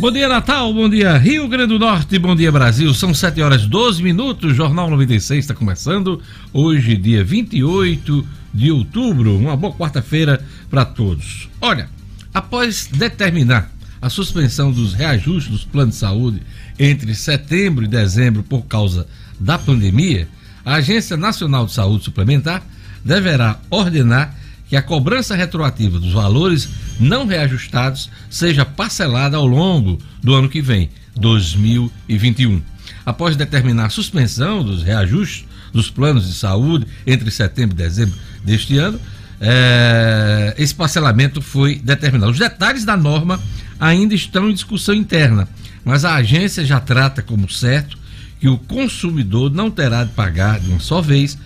Bom dia, Natal. Bom dia, Rio Grande do Norte. Bom dia, Brasil. São 7 horas 12 minutos. Jornal 96 está começando. Hoje, dia 28 de outubro. Uma boa quarta-feira para todos. Olha, após determinar a suspensão dos reajustes dos planos de saúde entre setembro e dezembro por causa da pandemia, a Agência Nacional de Saúde Suplementar deverá ordenar que a cobrança retroativa dos valores não reajustados seja parcelada ao longo do ano que vem, 2021. Após determinar a suspensão dos reajustes dos planos de saúde entre setembro e dezembro deste ano, é, esse parcelamento foi determinado. Os detalhes da norma ainda estão em discussão interna, mas a agência já trata como certo que o consumidor não terá de pagar de uma só vez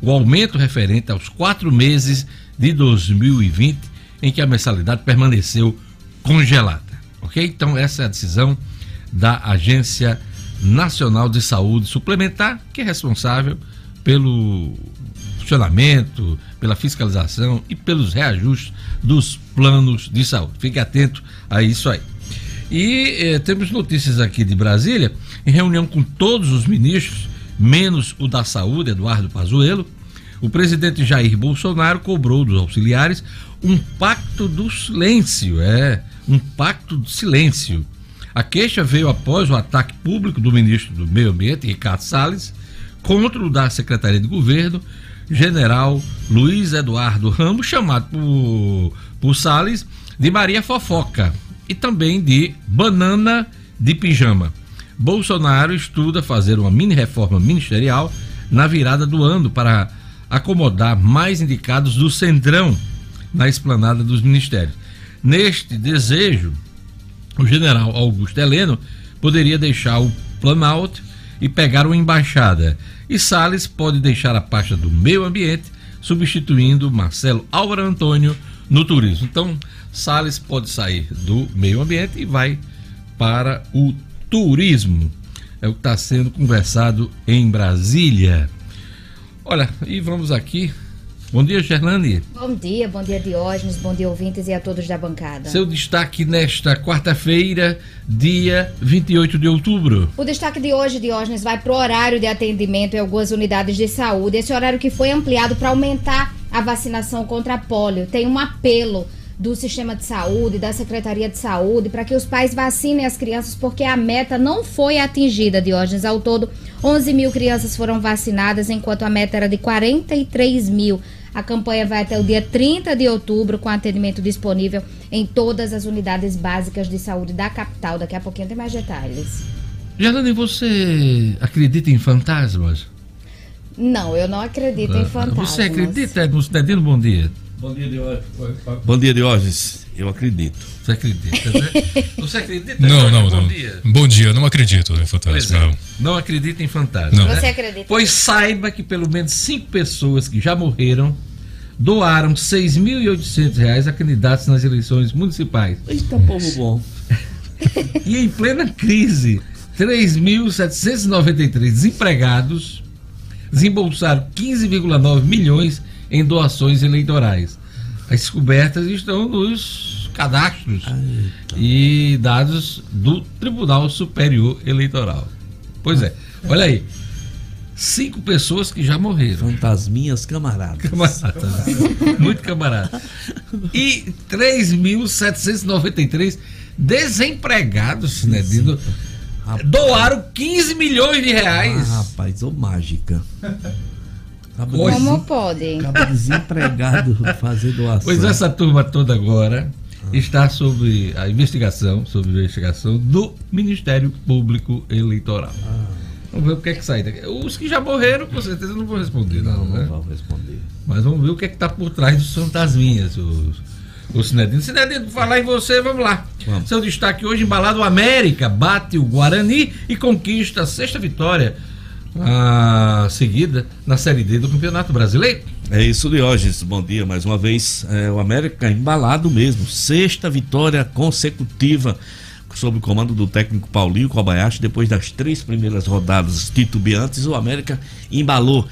o aumento referente aos quatro meses de 2020 em que a mensalidade permaneceu congelada. Ok? Então, essa é a decisão da Agência Nacional de Saúde Suplementar, que é responsável pelo funcionamento, pela fiscalização e pelos reajustes dos planos de saúde. Fique atento a isso aí. E eh, temos notícias aqui de Brasília, em reunião com todos os ministros, menos o da Saúde, Eduardo Pazuello, o presidente Jair Bolsonaro cobrou dos auxiliares um pacto do silêncio, é, um pacto do silêncio. A queixa veio após o ataque público do ministro do Meio Ambiente, Ricardo Salles, contra o da Secretaria de Governo, general Luiz Eduardo Ramos, chamado por, por Salles de Maria Fofoca e também de Banana de Pijama. Bolsonaro estuda fazer uma mini reforma ministerial na virada do ano para acomodar mais indicados do Centrão na esplanada dos ministérios. Neste desejo, o general Augusto Heleno poderia deixar o Planalto e pegar uma embaixada, e Salles pode deixar a pasta do meio ambiente, substituindo Marcelo Álvaro Antônio no turismo. Então, Salles pode sair do meio ambiente e vai para o turismo. É o que está sendo conversado em Brasília. Olha, e vamos aqui. Bom dia, Gerlane. Bom dia, bom dia, Diógenes, bom dia, ouvintes e a todos da bancada. Seu destaque nesta quarta-feira, dia 28 de outubro. O destaque de hoje, Diógenes, vai para o horário de atendimento em algumas unidades de saúde. Esse horário que foi ampliado para aumentar a vacinação contra a polio. Tem um apelo do sistema de saúde, da Secretaria de Saúde, para que os pais vacinem as crianças, porque a meta não foi atingida, Diógenes. Ao todo, 11 mil crianças foram vacinadas, enquanto a meta era de 43 mil. A campanha vai até o dia 30 de outubro, com atendimento disponível em todas as unidades básicas de saúde da capital. Daqui a pouquinho tem mais detalhes. Jardine, você acredita em fantasmas? Não, eu não acredito em fantasmas. Você acredita no Cidadino Bom Dia? Bom dia, Diógenes. Bom dia, Diógenes. Eu acredito. Você acredita, né? Você acredita? Não, não, não. Bom dia. Bom dia, não acredito em fantasma. É, não. não acredita em fantasma. Não. Né? Você acredita? Pois saiba que pelo menos cinco pessoas que já morreram doaram R$ 6.800 a candidatos nas eleições municipais. Eita, povo bom. E em plena crise, 3.793 desempregados desembolsaram 15,9 milhões em doações eleitorais. As descobertas estão nos cadastros e dados do Tribunal Superior Eleitoral. Pois é, olha aí. Cinco pessoas que já morreram. Fantasminhas camaradas. Camaradas. Muito camarada. E 3.793 desempregados, né? Dino, doaram 15 milhões de Ah, reais. rapaz, ô mágica. Acaba, Como pode? acaba desempregado fazer doação. Pois essa turma toda agora está sob a investigação, sob a investigação do Ministério Público Eleitoral. Vamos ver o que é que sai daqui. Os que já morreram, com certeza não vão responder, não, Não, né? não vou responder. Mas vamos ver o que é que está por trás dos fantasminhas, os, o Cinedino. Cinedino, falar em você, vamos lá. Vamos. Seu destaque hoje, embalado América, bate o Guarani e conquista a sexta vitória a seguida na Série D do Campeonato Brasileiro. É isso, Diógenes. Bom dia mais uma vez. É, o América embalado mesmo. Sexta vitória consecutiva sob o comando do técnico Paulinho Kobayashi. Depois das três primeiras rodadas titubeantes, o América embalou.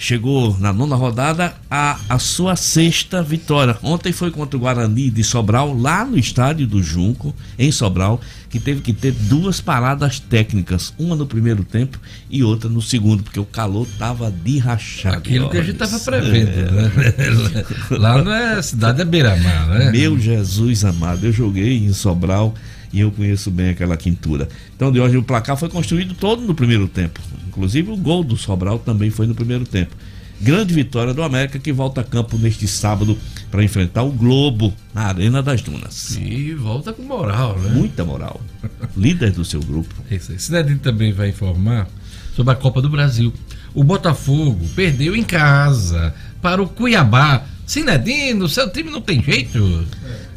Chegou na nona rodada a, a sua sexta vitória. Ontem foi contra o Guarani de Sobral, lá no estádio do Junco, em Sobral, que teve que ter duas paradas técnicas, uma no primeiro tempo e outra no segundo, porque o calor tava de rachar. Aquilo que a gente tava prevendo, é. né? lá não é cidade é beira-mar, né? Meu Jesus amado, eu joguei em Sobral e eu conheço bem aquela quintura. Então, de hoje o placar foi construído todo no primeiro tempo. Inclusive o gol do Sobral também foi no primeiro tempo. Grande vitória do América que volta a campo neste sábado para enfrentar o Globo na Arena das Dunas. E volta com moral, né? Muita moral. Líder do seu grupo. Isso aí. Cidadinho também vai informar sobre a Copa do Brasil. O Botafogo perdeu em casa para o Cuiabá. Sinedino, seu time não tem jeito.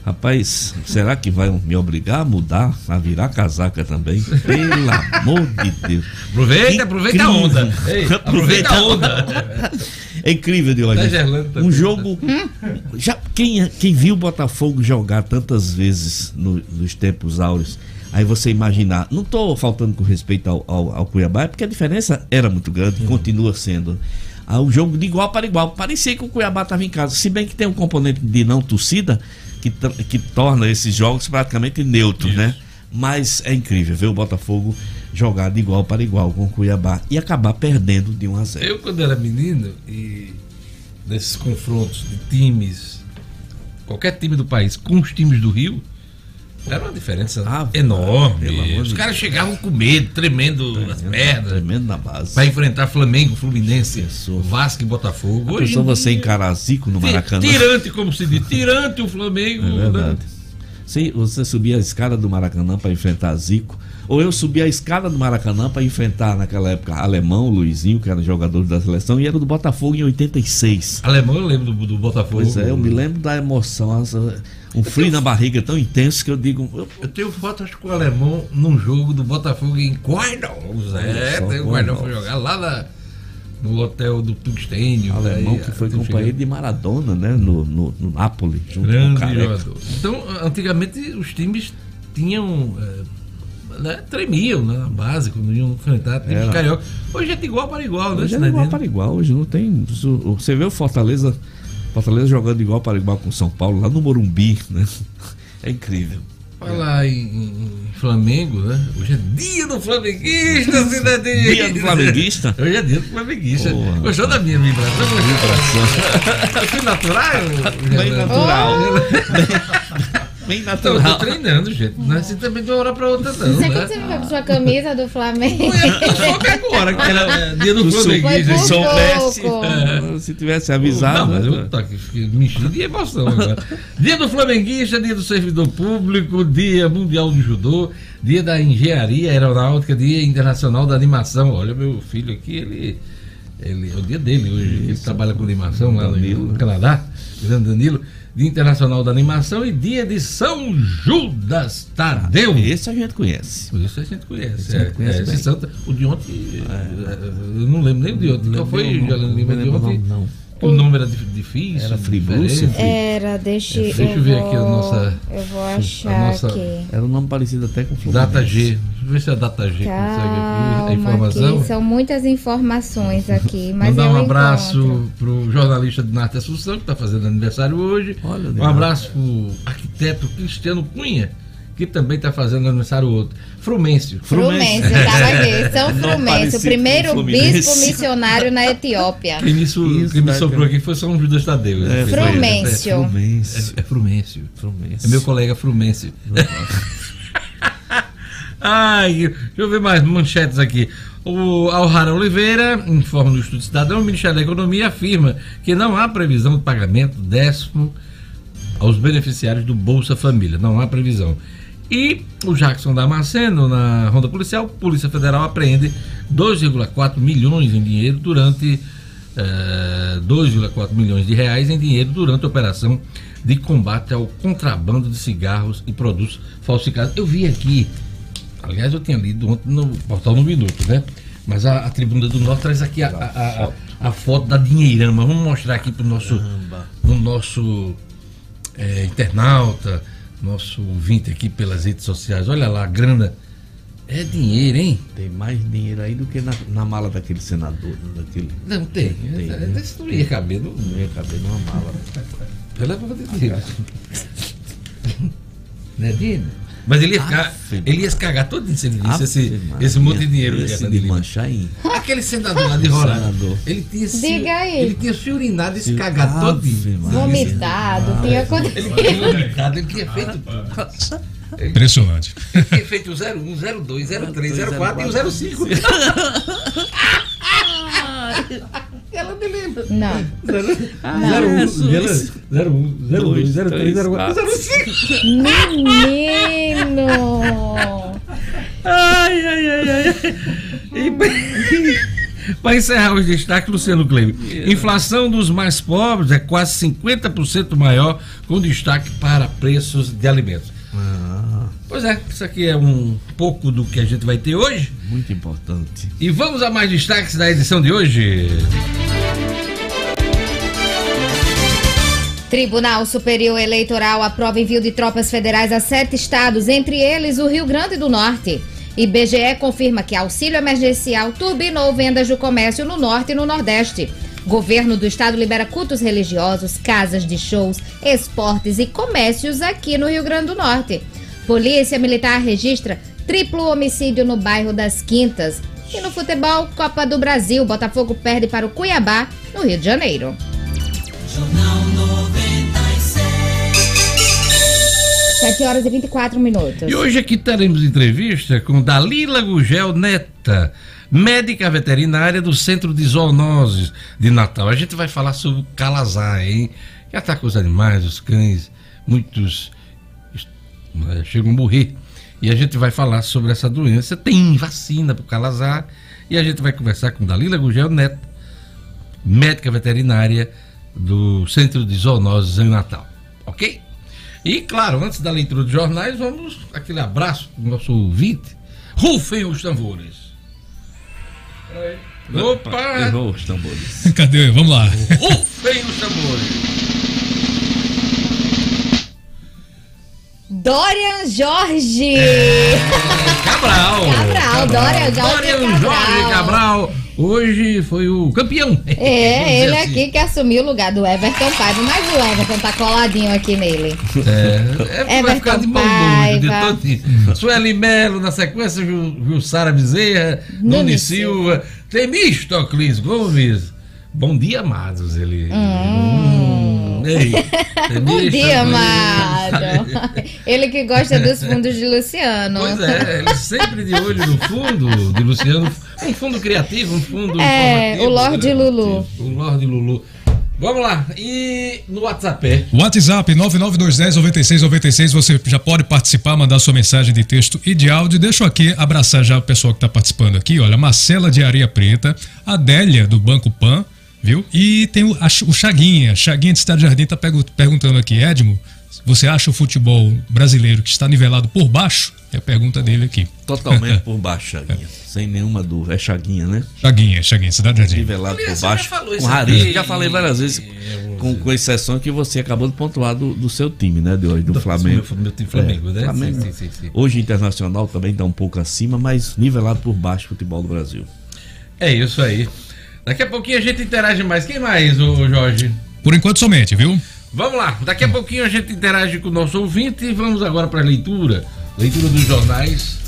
Rapaz, será que vai me obrigar a mudar, a virar casaca também? Pelo amor de Deus. Aproveita, aproveita a onda. Ei, aproveita a onda. É incrível, de. Tá um jogo. Já, quem, quem viu o Botafogo jogar tantas vezes no, nos tempos áureos, aí você imaginar. Não estou faltando com respeito ao, ao, ao, Cuiabá, é porque a diferença era muito grande, uhum. continua sendo. Ah, o jogo de igual para igual. Parecia que o Cuiabá estava em casa. Se bem que tem um componente de não torcida que, que torna esses jogos praticamente neutros, né? Mas é incrível ver o Botafogo jogar de igual para igual com o Cuiabá e acabar perdendo de 1 a 0. Eu, quando era menino, e nesses confrontos de times, qualquer time do país com os times do Rio, era uma diferença ah, enorme. Os caras chegavam com medo, tremendo, tremendo as pernas. Tremendo na base. Para enfrentar Flamengo, Fluminense. Vasco e Botafogo. Hoje você encarar Zico no Maracanã. Tirante, como se diz, tirante o Flamengo. É né? verdade. Se você subia a escada do Maracanã para enfrentar Zico, ou eu subia a escada do Maracanã para enfrentar naquela época Alemão, Luizinho, que era jogador da seleção, e era do Botafogo em 86. Alemão eu lembro do, do Botafogo. Pois é, eu me lembro da emoção, um frio na barriga tão intenso que eu digo. Eu, eu tenho fotos com o Alemão num jogo do Botafogo em Guardão. É, tem o Guardão foi jogar lá na no hotel do Tungstênio. Alemão que foi companheiro de Maradona, né? No, no, no Napoli, junto Grande com o jogador. Então, antigamente os times tinham. É, né, tremiam né, na base quando iam enfrentar times carioca. Hoje é de igual para igual, né? Hoje é de igual para igual, hoje não tem. Você vê o Fortaleza, Fortaleza jogando igual para igual com São Paulo, lá no Morumbi, né? É incrível. Falar em, em, Flamengo, né? Hoje é dia do flamenguista, cidadinho. Dia do flamenguista? Hoje é dia do flamenguista. Porra, Gostou da minha vibração? Vibração. Fui natural? Bem natural. Oh. Bem natural. Eu tô treinando, gente. Não é assim também de uma hora pra outra, não. Você né? quando você não foi com sua camisa do Flamengo? Eu soube agora, que era dia do Flamengo. Se soubesse, se tivesse avisado. Não, mas eu tô aqui me enchendo de emoção agora. dia do Flamenguista, dia do servidor público, dia mundial do judô, dia da engenharia aeronáutica, dia internacional da animação. Olha, meu filho aqui, ele. Ele, é o dia dele hoje, Isso. ele trabalha com animação lá no, no Canadá, grande Danilo. Dia Internacional da Animação e Dia de São Judas Tadeu. Ah, esse a gente conhece. Esse a gente conhece. Esse, é, conhece é, santo, o de ontem, é. eu não lembro nem de ontem. Qual foi, Lima, de ontem? Não, não. O nome era difícil? Era Friburgo? Era, deixa, é, deixa eu, ver vou, aqui a nossa. Eu vou achar nossa, aqui. Era um nome parecido até com Fluminense. Data G. Deixa eu ver se a Data G Calma, consegue aqui a informação. Aqui, são muitas informações aqui. Mas Mandar um abraço para o jornalista de Narte Assunção, que está fazendo aniversário hoje. Olha, um abraço para o arquiteto Cristiano Cunha que também está fazendo aniversário outro. Frumêncio. Frumêncio, estava aqui. São Frumêncio, o primeiro bispo missionário na Etiópia. Quem me, su, Isso, quem me sobrou aqui foi São Judas Tadeu. É, Frumêncio. É, Frumêncio. É, é Frumêncio. Frumêncio. É meu colega Frumêncio. Ai, deixa eu ver mais manchetes aqui. O Alhara Oliveira informa no Estudo Cidadão, o Ministério da Economia afirma que não há previsão de pagamento décimo aos beneficiários do Bolsa Família. Não há previsão. E o Jackson Damasceno, na ronda policial, Polícia Federal apreende 2,4 milhões em dinheiro durante. Eh, 2,4 milhões de reais em dinheiro durante a operação de combate ao contrabando de cigarros e produtos falsificados. Eu vi aqui, aliás, eu tinha lido ontem no portal No Minuto, né? Mas a, a Tribuna do Norte traz aqui a, a, a, a foto da dinheirama. Vamos mostrar aqui para o nosso, pro nosso é, internauta nosso ouvinte aqui pelas redes sociais. Olha lá, a grana É dinheiro, hein? Tem mais dinheiro aí do que na, na mala daquele senador. Daquele... Não tem. tem é, né? Isso não ia caber. Não, não ia caber numa mala. Pelo amor de Deus. Não é dinheiro? Mas ele ia, ficar, ele ia se cagar todo se ele visse esse, esse monte de dinheiro esse de manchar aí. Aquele senador lá de Roraima. Ele tinha se, Diga aí. Ele tinha se urinado e se cagado todo. Vomitado, tinha acontecido. Ele tinha vomitado, ele tinha feito. Impressionante. Ele tinha feito o 01, 02, 03, 04 e o 05. Ela me lembra. Não. 01, 02, 03, 04 05. Menino! Ai, ai, ai, ai. E, para encerrar os destaques, Luciano Kleber. Inflação dos mais pobres é quase 50% maior, com destaque para preços de alimentos. Ah. Pois é, isso aqui é um pouco do que a gente vai ter hoje. Muito importante. E vamos a mais destaques da edição de hoje. Tribunal Superior Eleitoral aprova envio de tropas federais a sete estados, entre eles o Rio Grande do Norte. IBGE confirma que auxílio emergencial turbinou vendas do comércio no Norte e no Nordeste. Governo do Estado libera cultos religiosos, casas de shows, esportes e comércios aqui no Rio Grande do Norte. Polícia Militar registra triplo homicídio no bairro das Quintas. E no futebol, Copa do Brasil, Botafogo perde para o Cuiabá, no Rio de Janeiro. Jornal 7 horas e 24 minutos. E hoje aqui teremos entrevista com Dalila Gugel Neta, médica veterinária do Centro de Zoonoses de Natal. A gente vai falar sobre o calazar, hein? Que ataca os animais, os cães, muitos né, chegam a morrer. E a gente vai falar sobre essa doença. Tem vacina para o calazar. E a gente vai conversar com Dalila Gugel Neta, médica veterinária do Centro de Zoonoses em Natal. Ok? E, claro, antes da leitura dos jornais, vamos aquele abraço para o nosso ouvinte. Rufem os tambores. Opa! Errou os tambores. Cadê? Vamos lá. Rufem os tambores. Dorian Jorge. É, Cabral. Cabral. Dorian Jorge. Dorian Cabral. Jorge Cabral hoje foi o campeão. É, ele assim. aqui que assumiu o lugar do Everton Paiva, mas o Everton tá coladinho aqui nele. É, é vai ficar de mão Paiva. de Sueli Melo na sequência, Jussara Bezerra, Nunes Silva, Temistocles Gomes. Bom dia, amados. Ele. Hum. Hum, ei, Bom dia, amado. ele que gosta dos fundos de Luciano. Pois é, ele sempre de olho no fundo de Luciano um fundo criativo, um fundo. É, o Lorde né? Lulu. O Lorde Lulu. Vamos lá, e no WhatsApp? WhatsApp 992109696, você já pode participar, mandar sua mensagem de texto e de áudio. Deixa eu aqui abraçar já o pessoal que está participando aqui. Olha, Marcela de Areia Preta, Adélia do Banco Pan, viu? E tem o, a, o Chaguinha, Chaguinha de Estado Jardim está perguntando aqui, Edmo, você acha o futebol brasileiro que está nivelado por baixo? É a pergunta dele aqui. Totalmente por baixo, Chaguinha. Sem nenhuma dúvida. É Chaguinha, né? Chaguinha, Chaguinha, Cidade Jardim. Nivelado por baixo. Com raríssimo. Já falei várias vezes, com, com exceção que você acabou de pontuar do, do seu time, né? De hoje, do, do Flamengo. Meu, meu time Flamengo, é, né? Flamengo. Sim, sim, sim, hoje internacional também está um pouco acima, mas nivelado por baixo o futebol do Brasil. É isso aí. Daqui a pouquinho a gente interage mais. Quem mais, ô Jorge? Por enquanto somente, viu? Vamos lá, daqui a pouquinho a gente interage com o nosso ouvinte e vamos agora para a leitura. Leitura dos jornais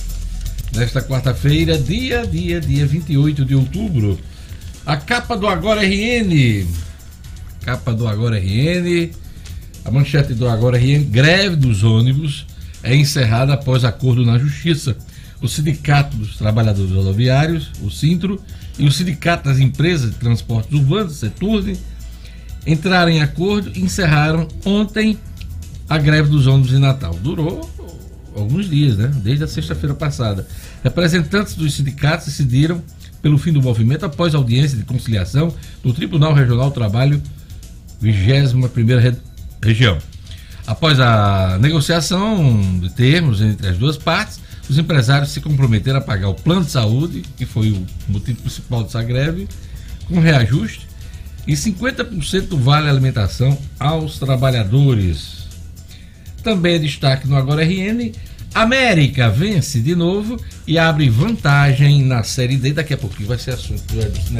nesta quarta-feira, dia, dia, dia 28 de outubro. A capa do Agora RN. Capa do Agora RN. A manchete do Agora RN, greve dos ônibus é encerrada após acordo na Justiça. O Sindicato dos Trabalhadores Rodoviários, o Sintro, e o Sindicato das Empresas de Transportes Urbanos, Seturne, entraram em acordo e encerraram ontem a greve dos ônibus em Natal. Durou alguns dias, né? Desde a sexta-feira passada. Representantes dos sindicatos decidiram pelo fim do movimento após audiência de conciliação do Tribunal Regional do Trabalho, 21 Re Região. Após a negociação de termos entre as duas partes, os empresários se comprometeram a pagar o plano de saúde, que foi o motivo principal dessa greve, com reajuste e 50% do vale alimentação aos trabalhadores. Também é destaque no Agora RN América vence de novo e abre vantagem na Série D. Daqui a pouquinho vai ser assunto do Edson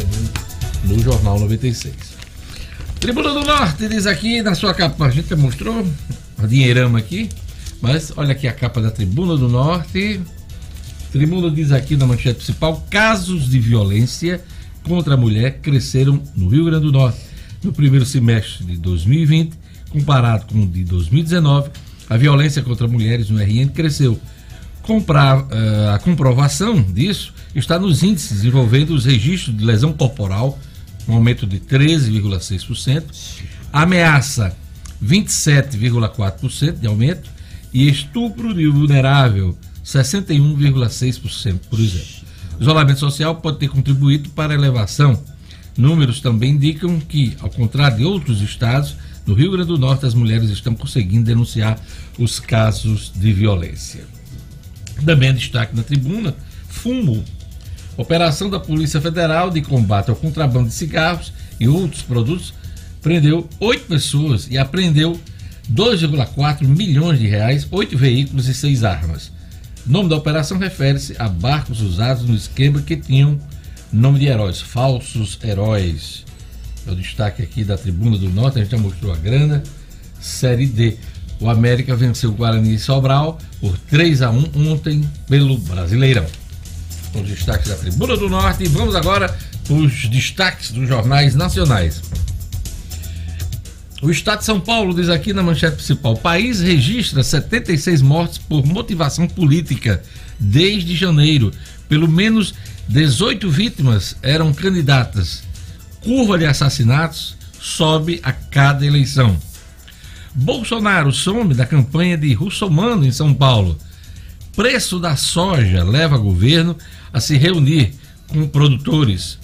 no Jornal 96. Tribuna do Norte diz aqui na sua capa, a gente mostrou a dinheirama aqui, mas olha aqui a capa da Tribuna do Norte. Tribuna diz aqui na manchete principal: casos de violência contra a mulher cresceram no Rio Grande do Norte no primeiro semestre de 2020, comparado com o de 2019 a violência contra mulheres no RN cresceu. Comprar, uh, a comprovação disso está nos índices envolvendo os registros de lesão corporal, um aumento de 13,6%, ameaça 27,4% de aumento e estupro de vulnerável 61,6%, por exemplo. O isolamento social pode ter contribuído para a elevação. Números também indicam que, ao contrário de outros estados, no Rio Grande do Norte, as mulheres estão conseguindo denunciar os casos de violência. Também destaque na tribuna: fumo. Operação da Polícia Federal de combate ao contrabando de cigarros e outros produtos prendeu oito pessoas e apreendeu 2,4 milhões de reais, oito veículos e seis armas. O nome da operação refere-se a barcos usados no esquema que tinham nome de heróis, falsos heróis é o destaque aqui da Tribuna do Norte, a gente já mostrou a grana. Série D. O América venceu o Guarani e Sobral por 3 a 1 ontem pelo Brasileirão. Os destaques da Tribuna do Norte vamos agora para os destaques dos jornais nacionais. O Estado de São Paulo diz aqui na manchete principal: o país registra 76 mortes por motivação política desde janeiro. Pelo menos 18 vítimas eram candidatas curva de assassinatos sobe a cada eleição. Bolsonaro some da campanha de Russomano em São Paulo. Preço da soja leva governo a se reunir com produtores.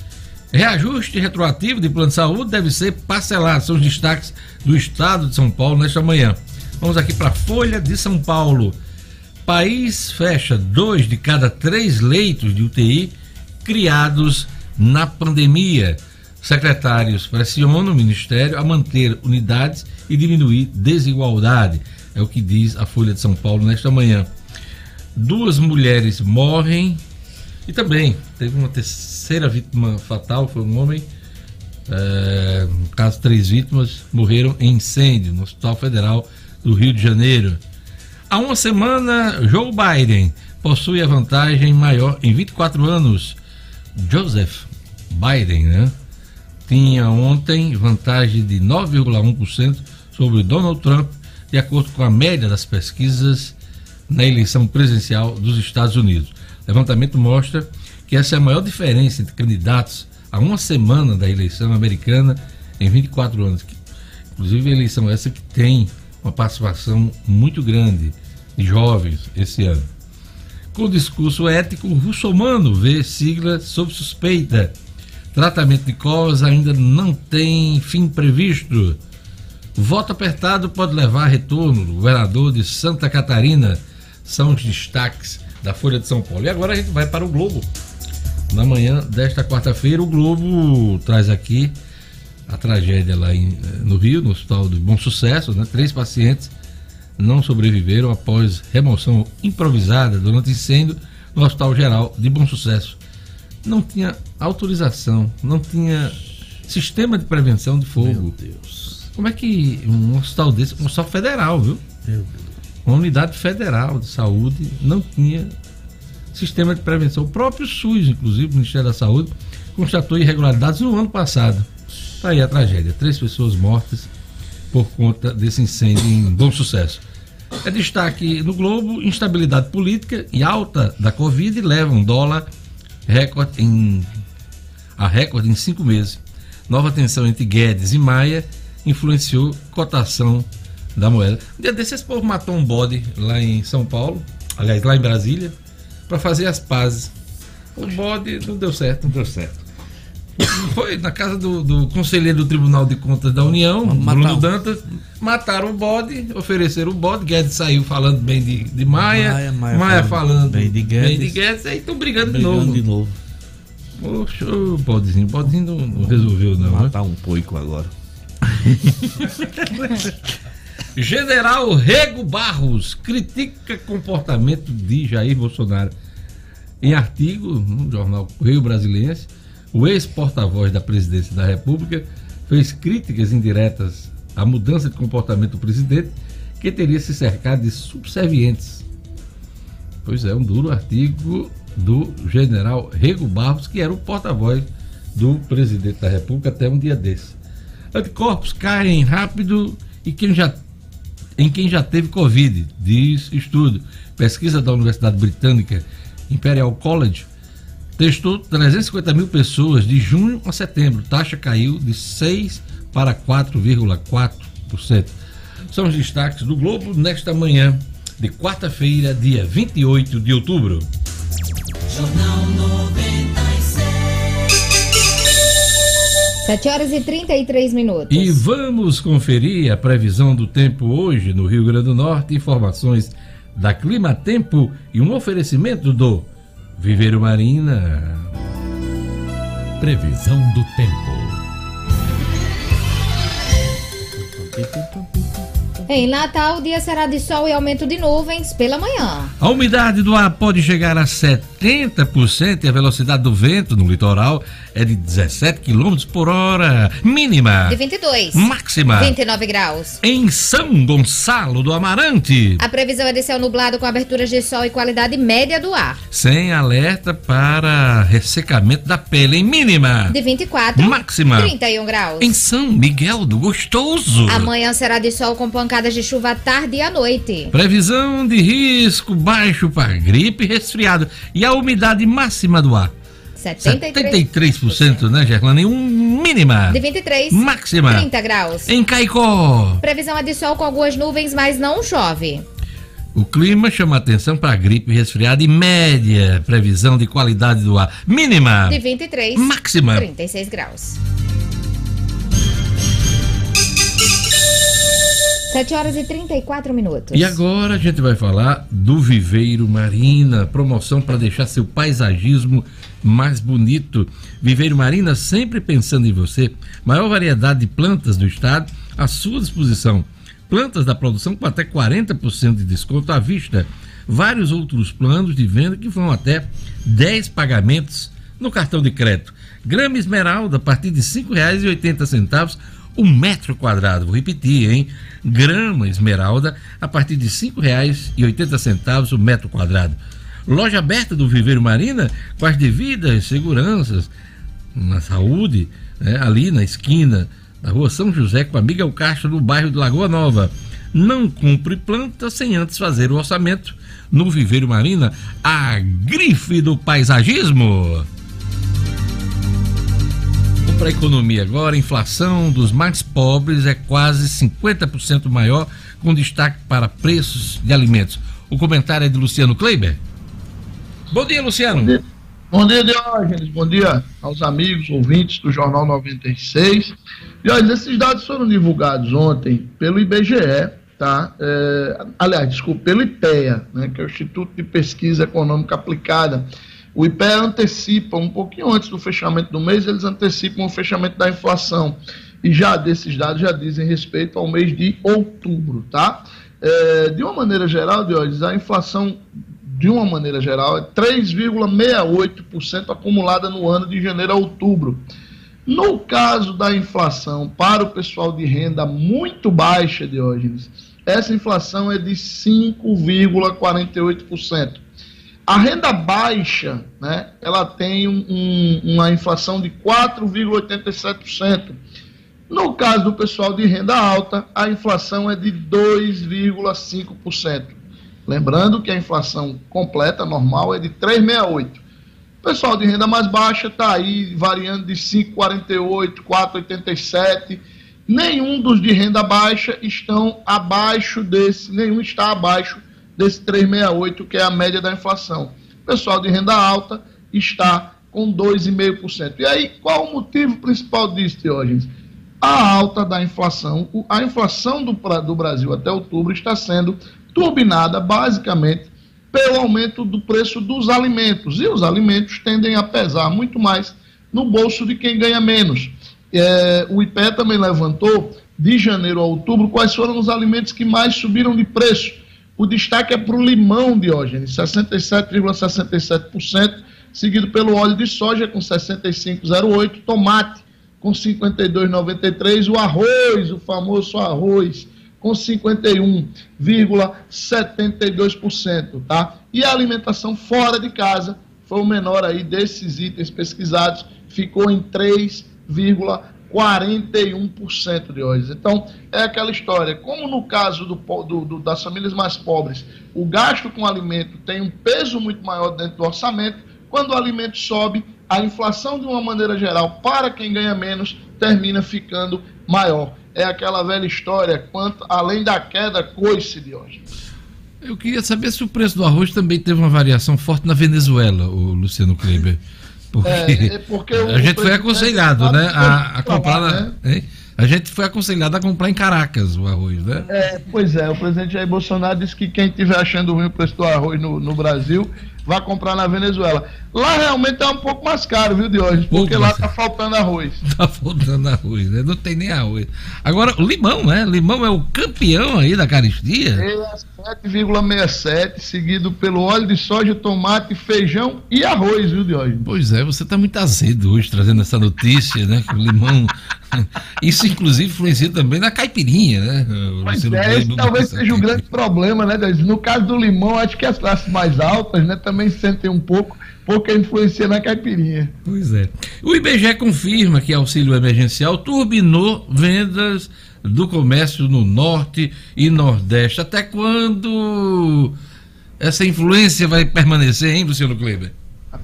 Reajuste retroativo de plano de saúde deve ser parcelado. São os destaques do estado de São Paulo nesta manhã. Vamos aqui para a Folha de São Paulo. País fecha dois de cada três leitos de UTI criados na pandemia. Secretários pressionam o Ministério a manter unidades e diminuir desigualdade. É o que diz a Folha de São Paulo nesta manhã. Duas mulheres morrem e também teve uma terceira vítima fatal, foi um homem. É, no caso, três vítimas morreram em incêndio no Hospital Federal do Rio de Janeiro. Há uma semana, Joe Biden possui a vantagem maior em 24 anos. Joseph Biden, né? tinha ontem vantagem de 9,1% sobre Donald Trump, de acordo com a média das pesquisas na eleição presidencial dos Estados Unidos. O levantamento mostra que essa é a maior diferença entre candidatos a uma semana da eleição americana em 24 anos. Inclusive, a eleição essa que tem uma participação muito grande de jovens esse ano. Com o discurso ético, russomano vê sigla sob suspeita Tratamento de covas ainda não tem fim previsto. Voto apertado pode levar a retorno do governador de Santa Catarina. São os destaques da Folha de São Paulo. E agora a gente vai para o Globo. Na manhã desta quarta-feira, o Globo traz aqui a tragédia lá em, no Rio, no Hospital de Bom Sucesso. Né? Três pacientes não sobreviveram após remoção improvisada durante incêndio no Hospital Geral de Bom Sucesso não tinha autorização, não tinha sistema de prevenção de fogo. Meu Deus. Como é que um hospital desse, um hospital federal, viu? Uma unidade federal de saúde não tinha sistema de prevenção. O próprio SUS, inclusive, o Ministério da Saúde, constatou irregularidades no ano passado. Está aí a tragédia. Três pessoas mortas por conta desse incêndio em bom sucesso. É destaque no Globo: instabilidade política e alta da Covid levam dólar recorde em, a recorde em cinco meses. Nova tensão entre Guedes e Maia influenciou cotação da moeda. Um dia desses, esse povo matou um bode lá em São Paulo, aliás, lá em Brasília, para fazer as pazes. O bode não deu certo. Não deu certo. Foi na casa do, do, conselheiro do Tribunal de Contas da União, Bruno Dantas, mataram o bode, ofereceram o bode, Guedes saiu falando bem de, de Maia, Maia, Maia, Maia falando, bem de Guedes, bem de Guedes aí estão brigando, brigando, de novo. de novo. Poxa, o bodezinho, o bodezinho não, não resolveu não. Matar né? um poico agora. General Rego Barros critica comportamento de Jair Bolsonaro. Em artigo no jornal Correio Brasiliense, o ex-porta-voz da presidência da República fez críticas indiretas à mudança de comportamento do presidente, que teria se cercado de subservientes. Pois é, um duro artigo do general Rego Barros, que era o porta-voz do presidente da República até um dia desse. Anticorpos caem rápido e quem já, em quem já teve Covid, diz estudo. Pesquisa da Universidade Britânica Imperial College testou 350 mil pessoas de junho a setembro. Taxa caiu de 6 para 4,4%. São os destaques do Globo nesta manhã de quarta-feira, dia 28 de outubro. Jornal 7 horas e 33 minutos. E vamos conferir a previsão do tempo hoje no Rio Grande do Norte, informações da Clima Tempo e um oferecimento do Viveiro Marina. Previsão do tempo. Em Natal, o dia será de sol e aumento de nuvens pela manhã. A umidade do ar pode chegar a 70% e a velocidade do vento no litoral é de 17 km por hora. Mínima. De 22. Máxima. 29 graus. Em São Gonçalo do Amarante. A previsão é de céu nublado com aberturas de sol e qualidade média do ar. Sem alerta para ressecamento da pele. Em mínima. De 24. Máxima. 31 graus. Em São Miguel do Gostoso. Amanhã será de sol com pancadas de chuva à tarde e à noite. Previsão de risco baixo para gripe e resfriado. E a umidade máxima do ar 73%, 73% né, Gerlane? Um mínima. De 23. Máxima. 30 graus. Em Caicó. Previsão é de sol com algumas nuvens, mas não chove. O clima chama atenção para gripe resfriada e média. Previsão de qualidade do ar. Mínima. De 23. Máxima. 36 graus. 7 horas e 34 minutos. E agora a gente vai falar do Viveiro Marina, promoção para deixar seu paisagismo mais bonito. Viveiro Marina sempre pensando em você. Maior variedade de plantas do estado à sua disposição. Plantas da produção com até 40% de desconto à vista. Vários outros planos de venda que vão até 10 pagamentos no cartão de crédito. Grama esmeralda a partir de R$ 5,80 o metro quadrado. Vou repetir, hein? Grama esmeralda a partir de R$ 5,80 o metro quadrado. Loja aberta do Viveiro Marina com as devidas seguranças na saúde, né? ali na esquina da rua São José com a Miguel Castro no bairro de Lagoa Nova. Não cumpre planta sem antes fazer o orçamento no Viveiro Marina, a grife do paisagismo para a economia agora, a inflação dos mais pobres é quase 50% maior, com destaque para preços de alimentos. O comentário é de Luciano Kleiber. Bom dia, Luciano. Bom dia, Diógenes. Bom dia aos amigos, ouvintes do Jornal 96. Diógenes, esses dados foram divulgados ontem pelo IBGE, tá? É, aliás, desculpa, pelo IPEA, né, que é o Instituto de Pesquisa Econômica Aplicada o IPEA antecipa, um pouquinho antes do fechamento do mês, eles antecipam o fechamento da inflação. E já desses dados já dizem respeito ao mês de outubro, tá? É, de uma maneira geral, Diógenes, a inflação, de uma maneira geral, é 3,68% acumulada no ano de janeiro a outubro. No caso da inflação para o pessoal de renda muito baixa, Diógenes, essa inflação é de 5,48%. A renda baixa, né, ela tem um, uma inflação de 4,87%. No caso do pessoal de renda alta, a inflação é de 2,5%. Lembrando que a inflação completa, normal, é de 3,68%. O pessoal de renda mais baixa está aí variando de 5,48%, 4,87%. Nenhum dos de renda baixa estão abaixo desse, nenhum está abaixo desse 3,68, que é a média da inflação. O pessoal de renda alta está com 2,5%. E aí, qual o motivo principal disso, Teógenes? A alta da inflação, a inflação do, do Brasil até outubro está sendo turbinada basicamente pelo aumento do preço dos alimentos. E os alimentos tendem a pesar muito mais no bolso de quem ganha menos. É, o IPE também levantou de janeiro a outubro, quais foram os alimentos que mais subiram de preço. O destaque é para o limão, Diógenes, 67,67%, seguido pelo óleo de soja, com 65,08%, tomate, com 52,93%, o arroz, o famoso arroz, com 51,72%, tá? E a alimentação fora de casa foi o menor aí desses itens pesquisados, ficou em 3,41% de hoje. Então, é aquela história, como no caso do, do, do, das famílias mais pobres, o gasto com alimento tem um peso muito maior dentro do orçamento, quando o alimento sobe, a inflação, de uma maneira geral, para quem ganha menos, termina ficando maior é aquela velha história, quanto além da queda, coice de hoje. Eu queria saber se o preço do arroz também teve uma variação forte na Venezuela, o Luciano Kleber. Porque, é, é porque a gente foi aconselhado, né, a, a comprar né? A gente foi aconselhado a comprar em Caracas o arroz, né? É, pois é, o presidente Jair Bolsonaro disse que quem estiver achando ruim o preço do arroz no, no Brasil vai comprar na Venezuela. Lá realmente é um pouco mais caro, viu, de hoje? Porque lá tá faltando arroz. Tá faltando arroz, né? Não tem nem arroz. Agora, o limão, né? Limão é o campeão aí da caristia. É 7,67, seguido pelo óleo de soja, tomate, feijão e arroz, viu, de hoje? Pois é, você tá muito azedo hoje trazendo essa notícia, né? Que o limão. Isso, inclusive, influencia também na caipirinha, né? Pois é, esse talvez seja o grande problema, né? No caso do limão, acho que as classes mais altas, né, também sentem um pouco pouca influência na caipirinha. Pois é. O IBGE confirma que auxílio emergencial turbinou vendas do comércio no norte e nordeste. Até quando essa influência vai permanecer, hein, Luciano Kleber?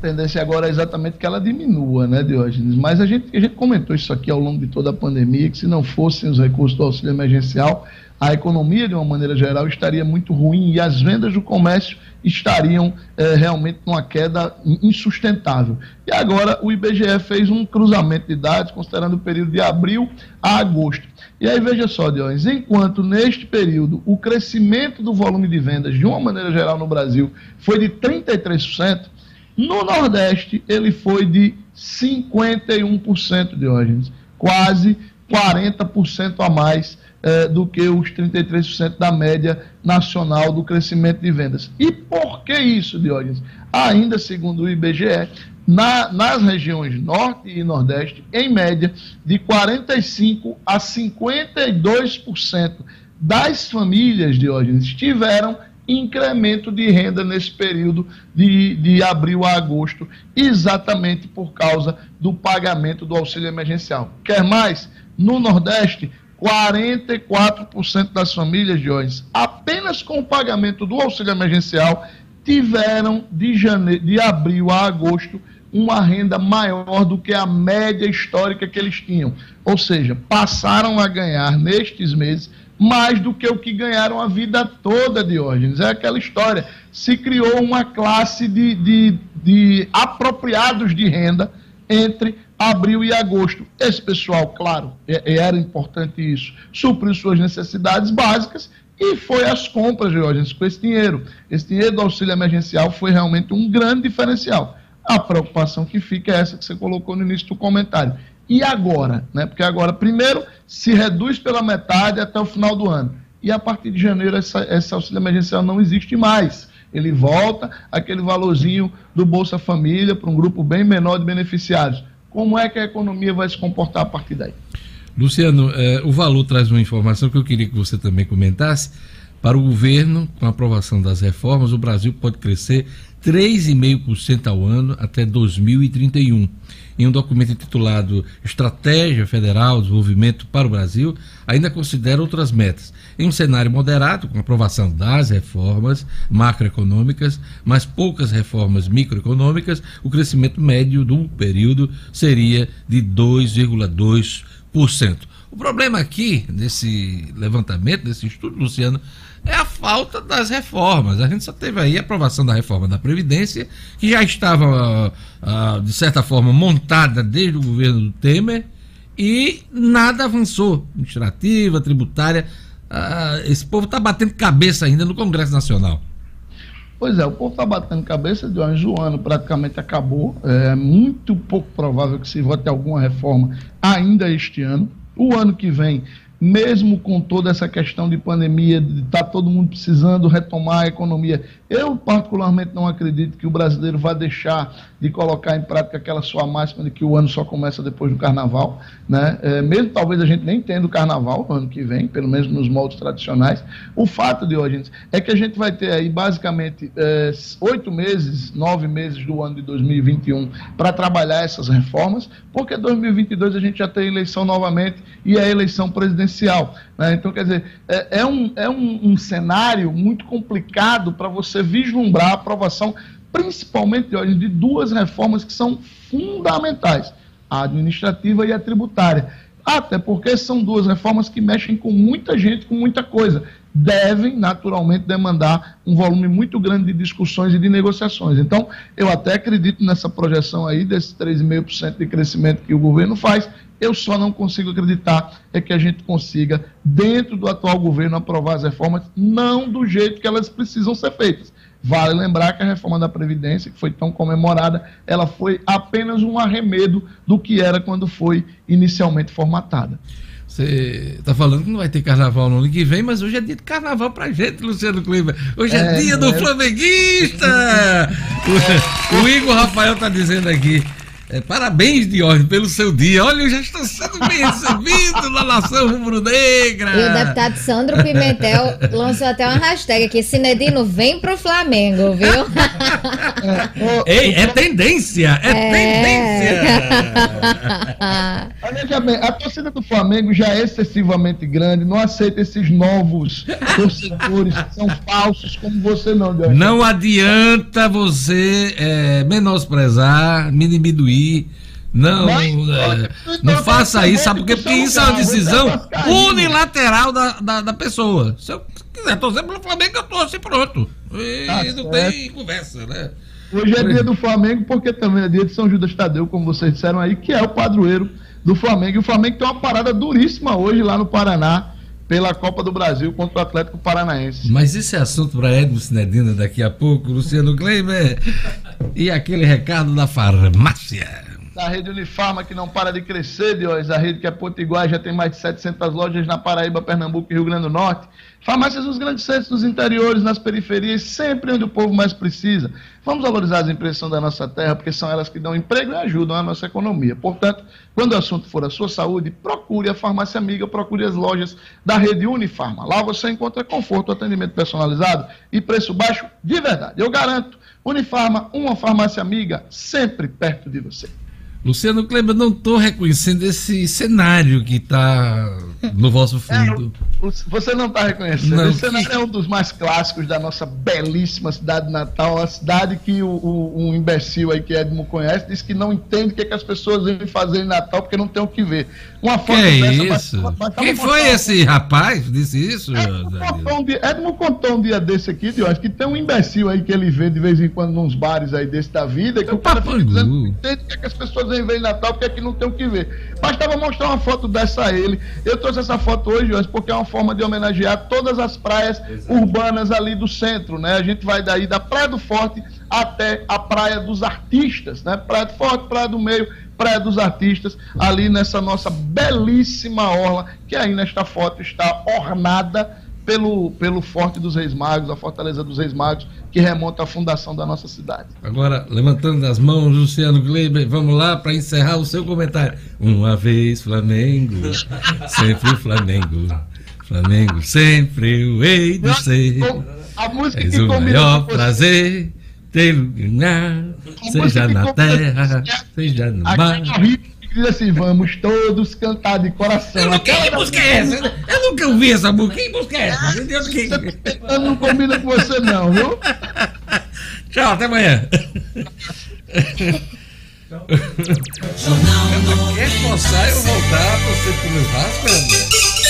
Tendência agora é exatamente que ela diminua, né, Diógenes? Mas a gente, a gente comentou isso aqui ao longo de toda a pandemia, que se não fossem os recursos do auxílio emergencial, a economia, de uma maneira geral, estaria muito ruim e as vendas do comércio estariam é, realmente numa queda insustentável. E agora o IBGE fez um cruzamento de dados, considerando o período de abril a agosto. E aí veja só, Diões, enquanto neste período o crescimento do volume de vendas, de uma maneira geral no Brasil, foi de 33%, no Nordeste ele foi de 51%, Diógenes, quase 40% a mais é, do que os 33% da média nacional do crescimento de vendas. E por que isso, Diógenes? Ainda segundo o IBGE, na, nas regiões Norte e Nordeste, em média, de 45% a 52% das famílias, Diógenes, tiveram incremento de renda nesse período de, de abril a agosto, exatamente por causa do pagamento do auxílio emergencial. Quer mais? No Nordeste, 44% das famílias, Jones, apenas com o pagamento do auxílio emergencial, tiveram de, janeiro, de abril a agosto uma renda maior do que a média histórica que eles tinham. Ou seja, passaram a ganhar nestes meses mais do que o que ganharam a vida toda, Diógenes. É aquela história. Se criou uma classe de, de, de apropriados de renda entre abril e agosto. Esse pessoal, claro, é, é, era importante isso, supriu suas necessidades básicas e foi às compras, Diógenes, com esse dinheiro. Esse dinheiro do auxílio emergencial foi realmente um grande diferencial. A preocupação que fica é essa que você colocou no início do comentário. E agora? Né? Porque agora, primeiro, se reduz pela metade até o final do ano. E a partir de janeiro, essa, esse auxílio emergencial não existe mais ele volta aquele valorzinho do Bolsa Família para um grupo bem menor de beneficiários. Como é que a economia vai se comportar a partir daí? Luciano, eh, o valor traz uma informação que eu queria que você também comentasse. Para o governo, com a aprovação das reformas, o Brasil pode crescer 3,5% ao ano até 2031 em um documento intitulado Estratégia Federal de Desenvolvimento para o Brasil, ainda considera outras metas. Em um cenário moderado, com aprovação das reformas macroeconômicas, mas poucas reformas microeconômicas, o crescimento médio do período seria de 2,2%. O problema aqui, nesse levantamento, nesse estudo, Luciano, é a falta das reformas. A gente só teve aí a aprovação da reforma da Previdência, que já estava, uh, de certa forma, montada desde o governo do Temer, e nada avançou. Administrativa, tributária. Uh, esse povo está batendo cabeça ainda no Congresso Nacional. Pois é, o povo está batendo cabeça de hoje, o ano praticamente acabou. É muito pouco provável que se vote alguma reforma ainda este ano. O ano que vem mesmo com toda essa questão de pandemia, de estar tá todo mundo precisando retomar a economia. Eu, particularmente, não acredito que o brasileiro vá deixar de colocar em prática aquela sua máxima de que o ano só começa depois do carnaval. Né? É, mesmo talvez a gente nem tendo o carnaval no ano que vem, pelo menos nos moldes tradicionais. O fato de hoje é que a gente vai ter aí basicamente é, oito meses, nove meses do ano de 2021 para trabalhar essas reformas, porque 2022 a gente já tem eleição novamente e a eleição presidencial. Né? Então, quer dizer, é, é um, é um, um cenário muito complicado para você vislumbrar a aprovação, principalmente de duas reformas que são fundamentais, a administrativa e a tributária. Até porque são duas reformas que mexem com muita gente, com muita coisa. Devem, naturalmente, demandar um volume muito grande de discussões e de negociações. Então, eu até acredito nessa projeção aí, desses 3,5% de crescimento que o governo faz, eu só não consigo acreditar é que a gente consiga, dentro do atual governo, aprovar as reformas, não do jeito que elas precisam ser feitas. Vale lembrar que a reforma da Previdência, que foi tão comemorada, ela foi apenas um arremedo do que era quando foi inicialmente formatada. Você está falando que não vai ter carnaval no ano que vem, mas hoje é dia de carnaval pra gente, Luciano Clima. Hoje é, é dia do é. flamenguista! O, o Igor Rafael está dizendo aqui. É, parabéns, Diógenes, pelo seu dia. Olha, eu já estou sendo bem recebido na nação rubro-negra. E o deputado Sandro Pimentel lançou até uma hashtag aqui: Sinedino vem pro Flamengo, viu? Ei, é tendência, é, é. tendência. Olha bem, a torcida do Flamengo já é excessivamente grande, não aceita esses novos torcedores que são falsos como você não, Diógenes. Não adianta você é, menosprezar, não, é, não faça isso, sabe por quê? Porque isso é uma decisão unilateral da, da, da pessoa. Se eu quiser torcer pelo Flamengo, eu torço e pronto. E tá não tem conversa, né? Hoje é dia do Flamengo, porque também é dia de São Judas Tadeu, como vocês disseram aí, que é o padroeiro do Flamengo. E o Flamengo tem uma parada duríssima hoje lá no Paraná, pela Copa do Brasil contra o Atlético Paranaense. Mas isso é assunto para Edmo Sinedina daqui a pouco, Luciano Kleiber. E aquele recado da farmácia. Da rede Unifarma que não para de crescer, Dios. A rede que é Potiguar já tem mais de 700 lojas na Paraíba, Pernambuco e Rio Grande do Norte. Farmácias nos grandes centros, nos interiores, nas periferias, sempre onde o povo mais precisa. Vamos valorizar as empresas da nossa terra, porque são elas que dão emprego e ajudam a nossa economia. Portanto, quando o assunto for a sua saúde, procure a farmácia amiga, procure as lojas da rede Unifarma. Lá você encontra conforto, atendimento personalizado e preço baixo de verdade. Eu garanto, Unifarma, uma farmácia amiga, sempre perto de você. Luciano Kleber, não estou reconhecendo esse cenário que está no vosso fundo. É, você não está reconhecendo. Não, esse cenário que... é um dos mais clássicos da nossa belíssima cidade natal, a cidade que o, o, um imbecil aí que Edmo conhece diz que não entende o que, é que as pessoas vêm fazer em Natal porque não tem o que ver. Uma foto que dessa, isso? Mas, mas Quem foi esse rapaz disse isso? Edmo contou, um dia, Edmo contou um dia desse aqui, de hoje, que tem um imbecil aí que ele vê de vez em quando nos bares aí desse da vida, que o, o cara fica dizendo que que, é que as pessoas vêm ver em Natal porque aqui não tem o que ver. Bastava mostrar uma foto dessa a ele. Eu trouxe essa foto hoje, hoje porque é uma forma de homenagear todas as praias Exato. urbanas ali do centro, né? A gente vai daí da Praia do Forte até a Praia dos Artistas, né? Praia do Forte, Praia do Meio, Praia dos Artistas, ali nessa nossa belíssima orla, que aí nesta foto está ornada pelo, pelo Forte dos Reis Magos, a Fortaleza dos Reis Magos, que remonta à fundação da nossa cidade. Agora, levantando as mãos, Luciano Gleiber, vamos lá para encerrar o seu comentário. Uma vez Flamengo, sempre Flamengo. Flamengo, sempre o hei de ser. A música És que o maior prazer seja na terra, seja no mar diz assim: vamos todos cantar de coração. Eu não, que música é essa? Eu nunca ouvi essa música. Que música é essa? Deus, que... Eu não combina com você, não, viu? Tchau, até amanhã. Quer forçar eu voltar a torcer pro Vasco, André?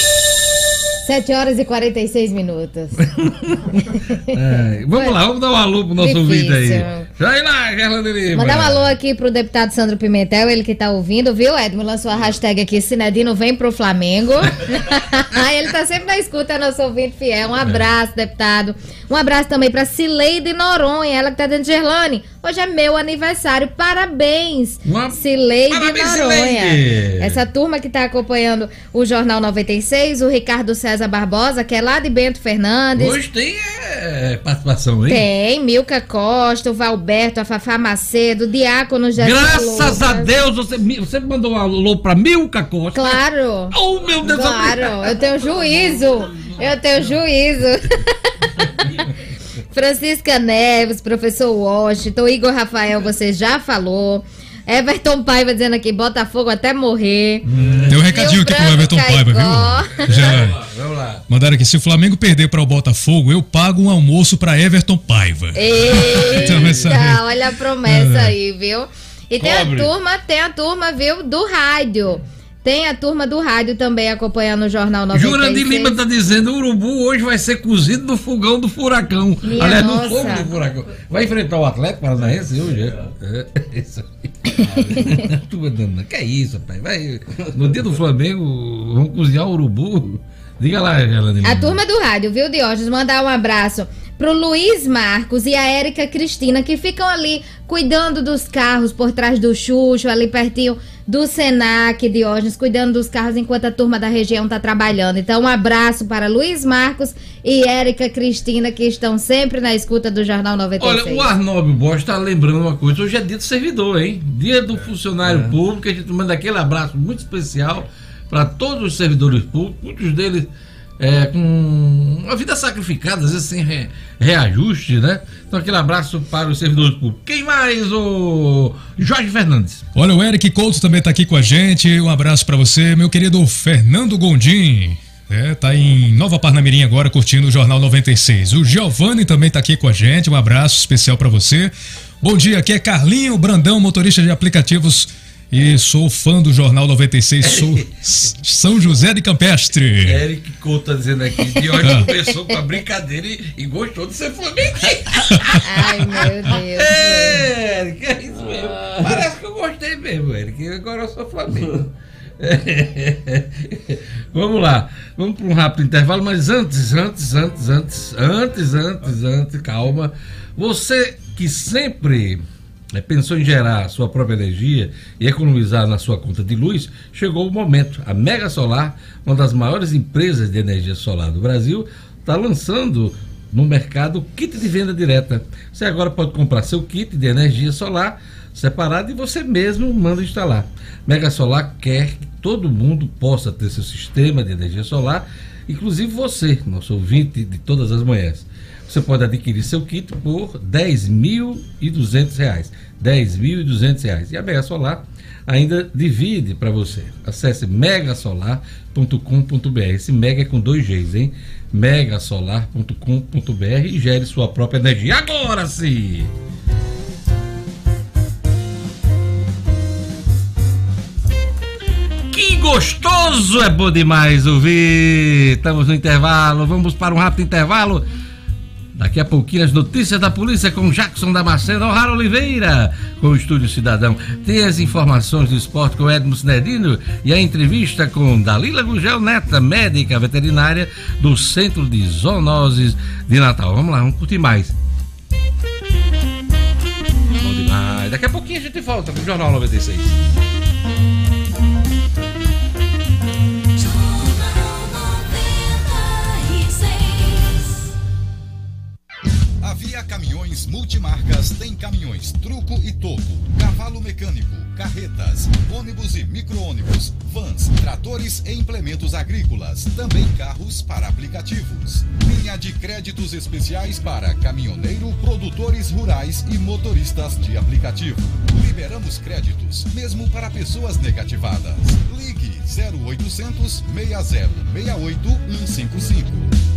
7 horas e 46 minutos. é, vamos lá, vamos dar um alô pro nosso ouvinte aí. Vai lá, Gerlando Lima. Mandar um alô aqui pro deputado Sandro Pimentel, ele que tá ouvindo, viu, Edmo? Lançou a hashtag aqui, Sinedino vem pro Flamengo. ele tá sempre na escuta, nosso ouvinte fiel. Um abraço, é. deputado. Um abraço também pra Cileide Noronha, ela que tá dentro de Gerlane. Hoje é meu aniversário. Parabéns, Uma... Cileide Parabéns, Noronha. Cileide. Essa turma que está acompanhando o Jornal 96, o Ricardo César Barbosa, que é lá de Bento Fernandes. Hoje tem é, participação, hein? Tem, Milka Costa, o Valberto, a Fafá Macedo, o Diácono Jesus Graças a Deus, você, você mandou um alô pra Milka Costa. Claro. Oh, meu Deus. Claro, eu tenho juízo. Eu tenho juízo. Francisca Neves, professor Washington, Igor Rafael, você já falou. Everton Paiva dizendo aqui, Botafogo até morrer. Hum. Tem um recadinho aqui pro Everton Paiva, viu? Já. Vamos lá. Mandaram aqui, se o Flamengo perder para o Botafogo, eu pago um almoço para Everton Paiva. Eita, então, olha a promessa é. aí, viu? E tem Cobre. a turma, tem a turma, viu, do rádio. Tem a turma do rádio também acompanhando o Jornal 96. Jurandir Lima tá dizendo o urubu hoje vai ser cozido no fogão do furacão. Minha Aliás, nossa. no fogo do furacão. Vai enfrentar o Atlético Paranaense hoje? É, é, é isso aí. que é isso, pai? Vai, no dia do Flamengo, vamos cozinhar o urubu. Diga lá, Gelane. A turma do rádio, viu, Diógenes? Mandar um abraço pro Luiz Marcos e a Érica Cristina, que ficam ali cuidando dos carros por trás do Xuxo, ali pertinho do Senac, Diógenes, cuidando dos carros enquanto a turma da região está trabalhando. Então, um abraço para Luiz Marcos e Érica Cristina, que estão sempre na escuta do Jornal 96. Olha, o Arnaldo Bosch está lembrando uma coisa. Hoje é dia do servidor, hein? Dia do funcionário é. público. A gente manda aquele abraço muito especial para todos os servidores públicos, muitos deles é, com uma vida sacrificada, às vezes sem re, reajuste, né? Então aquele abraço para os servidores públicos. Quem mais? O Jorge Fernandes. Olha, o Eric Couto também está aqui com a gente. Um abraço para você, meu querido Fernando Gondim. É, tá em Nova Parnamirim agora curtindo o Jornal 96. O Giovanni também está aqui com a gente. Um abraço especial para você. Bom dia, aqui é Carlinho Brandão, motorista de aplicativos e sou fã do Jornal 96, sou São José de Campestre. Eric Couto tá dizendo aqui, de ah. começou com a brincadeira e, e gostou de ser flamenguista. Ai, meu Deus. É, Eric, é isso mesmo. Parece que eu gostei mesmo, Eric. Agora eu sou Flamengo. Vamos lá, vamos para um rápido intervalo, mas antes, antes, antes, antes, antes, antes, antes, calma. Você que sempre é, pensou em gerar sua própria energia e economizar na sua conta de luz, chegou o momento. A Mega Solar, uma das maiores empresas de energia solar do Brasil, está lançando no mercado kit de venda direta. Você agora pode comprar seu kit de energia solar separado e você mesmo manda instalar. Mega Solar quer que todo mundo possa ter seu sistema de energia solar, inclusive você, nosso ouvinte de todas as manhãs. Você pode adquirir seu kit por R$ 10.200. R$ 10.200. E a Mega Solar ainda divide para você. Acesse megasolar.com.br. Esse mega é com dois Gs, hein? megasolar.com.br e gere sua própria energia. Agora sim! Gostoso! É bom demais ouvir! Estamos no intervalo, vamos para um rápido intervalo. Daqui a pouquinho as notícias da polícia com Jackson Damasceno, O'Hara Oliveira, com o Estúdio Cidadão. Tem as informações do esporte com Edmo Sinedino e a entrevista com Dalila Gugel Neta, médica veterinária do Centro de Zoonoses de Natal. Vamos lá, vamos curtir mais. Bom demais. Daqui a pouquinho a gente volta com o Jornal 96. Multimarcas tem caminhões truco e toco, cavalo mecânico, carretas, ônibus e micro-ônibus, vans, tratores e implementos agrícolas, também carros para aplicativos. Linha de créditos especiais para caminhoneiro, produtores rurais e motoristas de aplicativo. Liberamos créditos mesmo para pessoas negativadas. Ligue 0800 6068 155.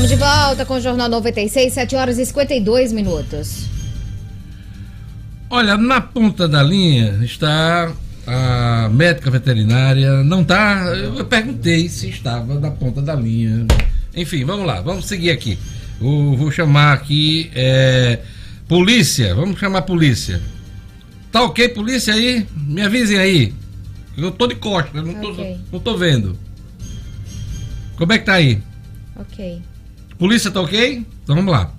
Estamos de volta com o Jornal 96, 7 horas e 52 minutos. Olha, na ponta da linha está a médica veterinária. Não está. Eu perguntei se estava na ponta da linha. Enfim, vamos lá, vamos seguir aqui. Eu vou chamar aqui. É, polícia, vamos chamar a polícia. Tá ok, polícia aí? Me avisem aí. Eu tô de costas, não, okay. tô, não tô vendo. Como é que tá aí? Ok. Polícia tá ok? Então vamos lá.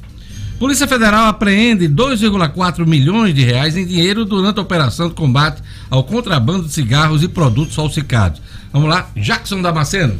Polícia Federal apreende 2,4 milhões de reais em dinheiro durante a operação de combate ao contrabando de cigarros e produtos falsificados. Vamos lá, Jackson Damasceno.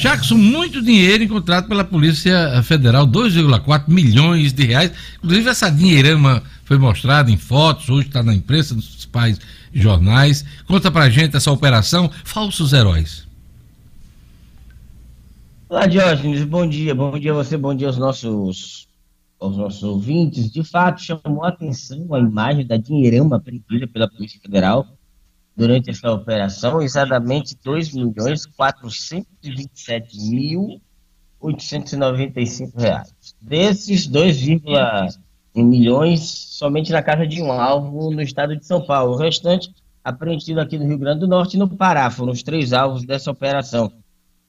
Jackson, muito dinheiro encontrado pela Polícia Federal, 2,4 milhões de reais. Inclusive, essa dinheirama foi mostrada em fotos, hoje está na imprensa, nos principais jornais. Conta pra gente essa operação Falsos Heróis. Olá, Diógenes, bom dia. Bom dia a você, bom dia aos nossos, aos nossos ouvintes. De fato, chamou a atenção a imagem da dinheirama apreendida pela Polícia Federal durante essa operação exatamente 2 milhões 427 mil 895 reais. Desses 2, milhões somente na casa de um alvo no estado de São Paulo. O restante apreendido aqui no Rio Grande do Norte e no Pará. Foram os três alvos dessa operação.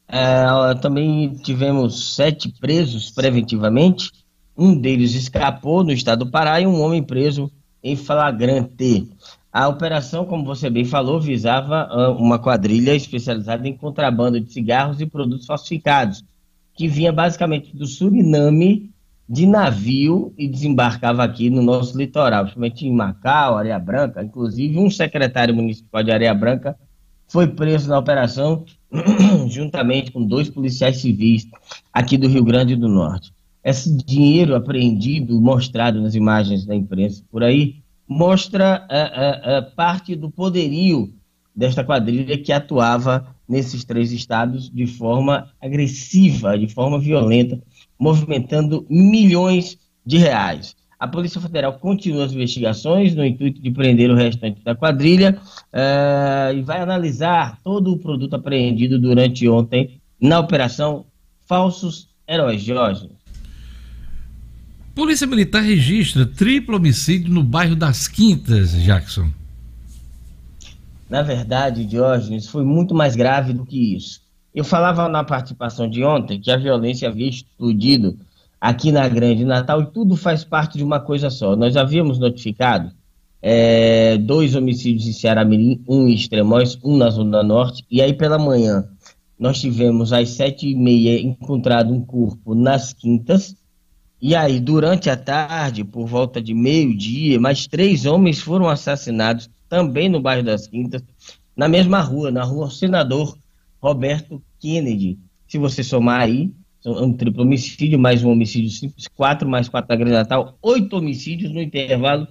É, também tivemos sete presos preventivamente. Um deles escapou no estado do Pará e um homem preso em flagrante. A operação, como você bem falou, visava uh, uma quadrilha especializada em contrabando de cigarros e produtos falsificados, que vinha basicamente do Suriname de navio e desembarcava aqui no nosso litoral, principalmente em Macau, Areia Branca. Inclusive, um secretário municipal de Areia Branca foi preso na operação, juntamente com dois policiais civis aqui do Rio Grande do Norte. Esse dinheiro apreendido, mostrado nas imagens da imprensa por aí, mostra uh, uh, uh, parte do poderio desta quadrilha que atuava nesses três estados de forma agressiva, de forma violenta, movimentando milhões de reais. A Polícia Federal continua as investigações no intuito de prender o restante da quadrilha e vai analisar todo o produto apreendido durante ontem na Operação Falsos Heróis. Jorge. Polícia Militar registra triplo homicídio no bairro das Quintas, Jackson. Na verdade, Diógenes, foi muito mais grave do que isso. Eu falava na participação de ontem que a violência havia explodido aqui na Grande Natal e tudo faz parte de uma coisa só. Nós havíamos notificado é, dois homicídios em Ceará Mirim, um em Extremóis, um na Zona Norte, e aí pela manhã nós tivemos às sete e meia encontrado um corpo nas Quintas, e aí, durante a tarde, por volta de meio-dia, mais três homens foram assassinados também no bairro das Quintas, na mesma rua, na rua Senador Roberto Kennedy. Se você somar aí, é um triplo homicídio, mais um homicídio simples, quatro mais quatro na Grande Natal, oito homicídios no intervalo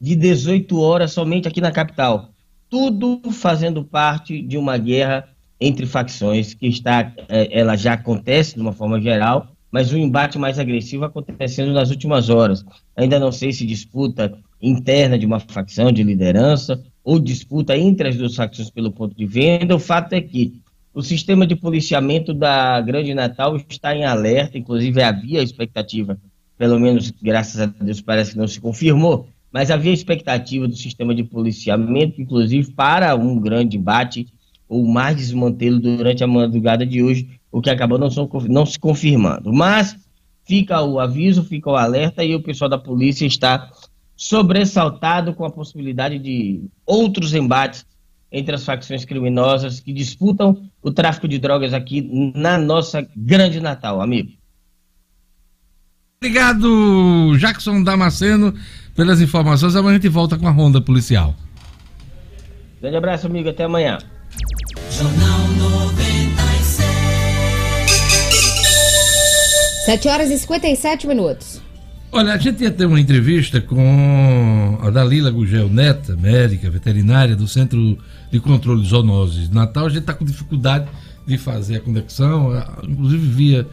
de 18 horas somente aqui na capital. Tudo fazendo parte de uma guerra entre facções que está, eh, ela já acontece de uma forma geral, mas o embate mais agressivo acontecendo nas últimas horas. Ainda não sei se disputa interna de uma facção de liderança ou disputa entre as duas facções pelo ponto de venda. O fato é que o sistema de policiamento da Grande Natal está em alerta, inclusive havia expectativa, pelo menos graças a Deus parece que não se confirmou, mas havia expectativa do sistema de policiamento, inclusive para um grande embate ou mais desmantê-lo durante a madrugada de hoje, o que acabou não, não se confirmando. Mas fica o aviso, fica o alerta e o pessoal da polícia está sobressaltado com a possibilidade de outros embates entre as facções criminosas que disputam o tráfico de drogas aqui na nossa grande Natal, amigo. Obrigado, Jackson Damasceno, pelas informações. Amanhã a gente volta com a ronda policial. Grande abraço, amigo. Até amanhã. Jornal 7 horas e 57 minutos. Olha, a gente ia ter uma entrevista com a Dalila Gugel Neta, médica veterinária do Centro de Controle de Zoonoses de Natal. A gente está com dificuldade de fazer a conexão, inclusive via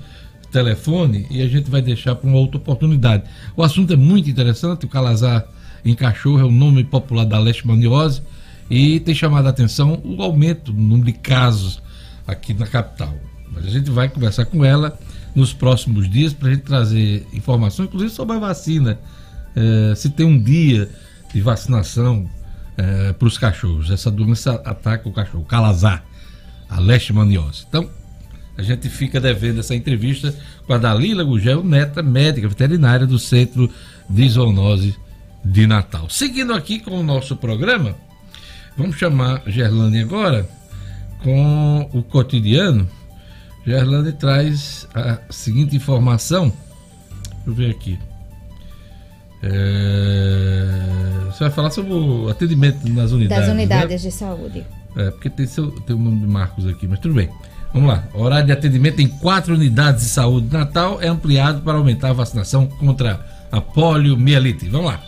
telefone, e a gente vai deixar para uma outra oportunidade. O assunto é muito interessante, o calazar em cachorro é o nome popular da leishmaniose e tem chamado a atenção o aumento no número de casos aqui na capital. Mas a gente vai conversar com ela nos próximos dias para a gente trazer informações, inclusive sobre a vacina. É, se tem um dia de vacinação é, para os cachorros. Essa doença ataca o cachorro, calazar, a leishmaniose. Então, a gente fica devendo essa entrevista com a Dalila Gugel, neta médica veterinária do Centro de Zoonose de Natal. Seguindo aqui com o nosso programa, vamos chamar Gerlane agora com o cotidiano. Gerlane traz a seguinte informação. Deixa eu ver aqui. É... Você vai falar sobre o atendimento nas unidades. Das unidades né? de saúde. É, porque tem, seu, tem o nome de Marcos aqui, mas tudo bem. Vamos lá. O horário de atendimento em quatro unidades de saúde de Natal é ampliado para aumentar a vacinação contra a poliomielite. Vamos lá.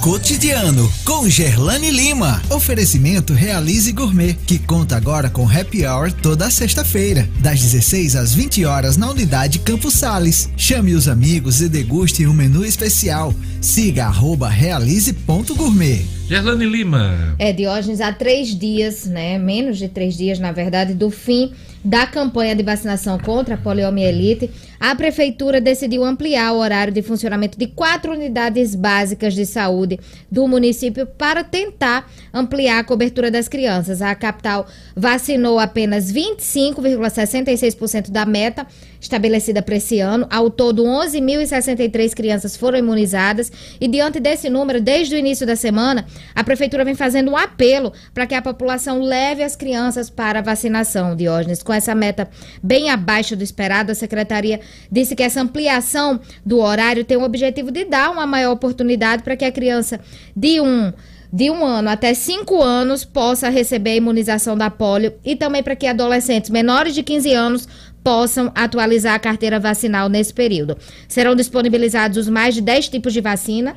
Cotidiano com Gerlane Lima. Oferecimento Realize Gourmet, que conta agora com happy hour toda sexta-feira, das 16 às 20 horas na unidade Campos Sales. Chame os amigos e deguste um menu especial. Siga arroba realize.gourmet. Gerlane Lima. É, Diógenes, há três dias, né? Menos de três dias, na verdade, do fim da campanha de vacinação contra a poliomielite, a Prefeitura decidiu ampliar o horário de funcionamento de quatro unidades básicas de saúde do município para tentar ampliar a cobertura das crianças. A capital vacinou apenas 25,66% da meta estabelecida para esse ano. Ao todo, 11.063 crianças foram imunizadas. E diante desse número, desde o início da semana, a Prefeitura vem fazendo um apelo para que a população leve as crianças para a vacinação, Diógenes. Com essa meta bem abaixo do esperado, a Secretaria disse que essa ampliação do horário tem o objetivo de dar uma maior oportunidade para que a criança de um de um ano até cinco anos possa receber a imunização da polio e também para que adolescentes menores de 15 anos possam atualizar a carteira vacinal nesse período. Serão disponibilizados os mais de 10 tipos de vacina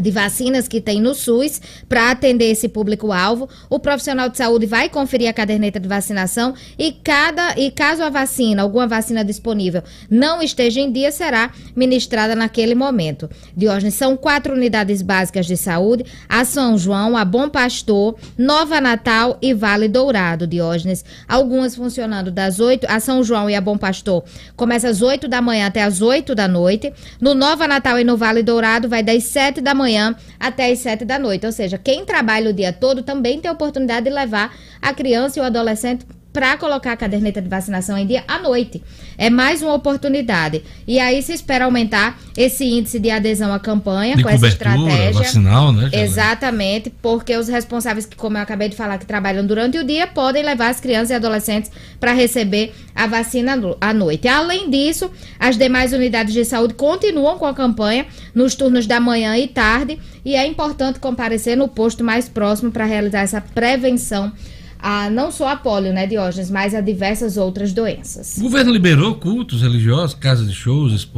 de vacinas que tem no SUS para atender esse público-alvo. O profissional de saúde vai conferir a caderneta de vacinação e cada e caso a vacina, alguma vacina disponível, não esteja em dia, será ministrada naquele momento. Diógenes, são quatro unidades básicas de saúde: a São João, a Bom Pastor, Nova Natal e Vale Dourado, Diógenes. Algumas funcionando das 8, a São João e a Bom Pastor começa às 8 da manhã até às 8 da noite. No Nova Natal e no Vale Dourado vai das 7 da manhã manhã até as 7 da noite. Ou seja, quem trabalha o dia todo também tem a oportunidade de levar a criança e o adolescente para colocar a caderneta de vacinação em dia à noite. É mais uma oportunidade. E aí se espera aumentar esse índice de adesão à campanha de com essa estratégia. Vacinal, né, Exatamente, porque os responsáveis que, como eu acabei de falar, que trabalham durante o dia, podem levar as crianças e adolescentes para receber a vacina à noite. Além disso, as demais unidades de saúde continuam com a campanha nos turnos da manhã e tarde, e é importante comparecer no posto mais próximo para realizar essa prevenção a não só a polio, né, Diógenes, mas a diversas outras doenças. O governo liberou cultos religiosos, casas de shows,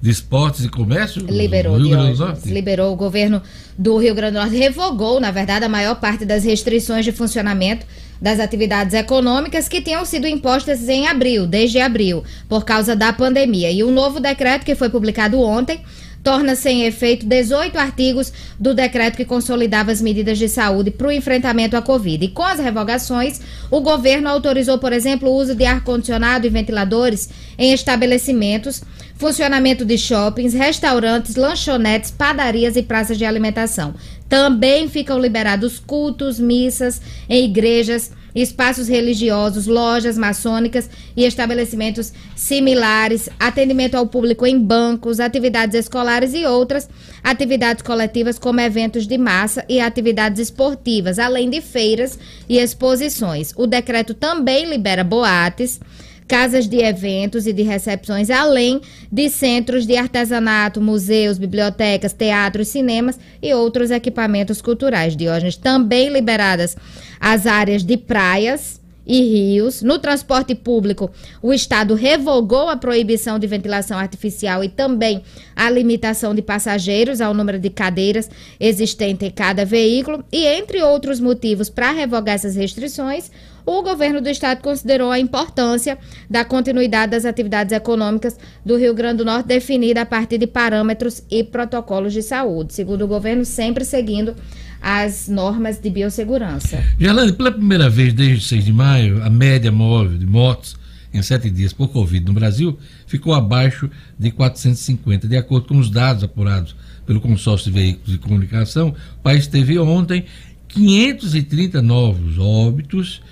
de esportes e comércio? Liberou, Diógenes, liberou. O governo do Rio Grande do Norte revogou, na verdade, a maior parte das restrições de funcionamento das atividades econômicas que tinham sido impostas em abril, desde abril, por causa da pandemia. E o um novo decreto que foi publicado ontem torna sem efeito 18 artigos do decreto que consolidava as medidas de saúde para o enfrentamento à Covid. E com as revogações, o governo autorizou, por exemplo, o uso de ar-condicionado e ventiladores em estabelecimentos, funcionamento de shoppings, restaurantes, lanchonetes, padarias e praças de alimentação. Também ficam liberados cultos, missas em igrejas espaços religiosos, lojas maçônicas e estabelecimentos similares, atendimento ao público em bancos, atividades escolares e outras atividades coletivas como eventos de massa e atividades esportivas, além de feiras e exposições. O decreto também libera boates casas de eventos e de recepções, além de centros de artesanato, museus, bibliotecas, teatros, cinemas e outros equipamentos culturais. Diógenes também liberadas as áreas de praias e rios. No transporte público, o Estado revogou a proibição de ventilação artificial e também a limitação de passageiros ao número de cadeiras existente em cada veículo. E, entre outros motivos para revogar essas restrições, o governo do estado considerou a importância da continuidade das atividades econômicas do Rio Grande do Norte, definida a partir de parâmetros e protocolos de saúde. Segundo o governo, sempre seguindo as normas de biossegurança. Gerlane, pela primeira vez desde 6 de maio, a média móvel de mortes em sete dias por Covid no Brasil ficou abaixo de 450. De acordo com os dados apurados pelo consórcio de veículos de comunicação, o país teve ontem 530 novos óbitos,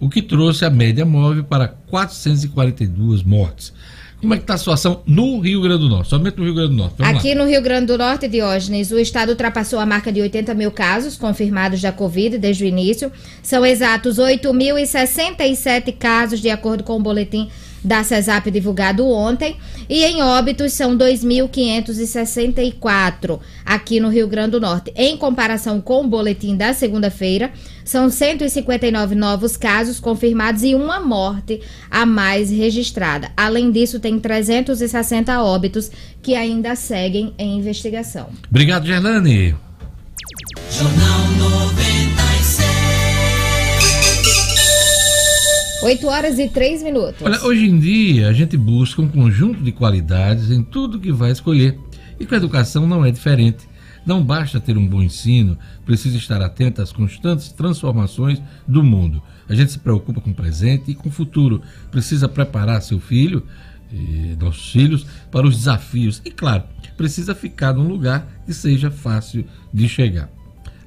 o que trouxe a média móvel para 442 mortes. Como é que está a situação no Rio Grande do Norte? Somente no Rio Grande do Norte. Vamos Aqui lá. no Rio Grande do Norte, Diógenes, o estado ultrapassou a marca de 80 mil casos confirmados da Covid desde o início. São exatos 8.067 casos, de acordo com o boletim da CESAP divulgado ontem. E em óbitos são 2.564 aqui no Rio Grande do Norte. Em comparação com o boletim da segunda-feira, são 159 novos casos confirmados e uma morte a mais registrada. Além disso, tem 360 óbitos que ainda seguem em investigação. Obrigado, Gerlane. Jornal 96. 8 horas e 3 minutos. Olha, hoje em dia a gente busca um conjunto de qualidades em tudo que vai escolher. E com a educação não é diferente. Não basta ter um bom ensino, precisa estar atento às constantes transformações do mundo. A gente se preocupa com o presente e com o futuro. Precisa preparar seu filho e nossos filhos para os desafios. E, claro, precisa ficar num lugar que seja fácil de chegar.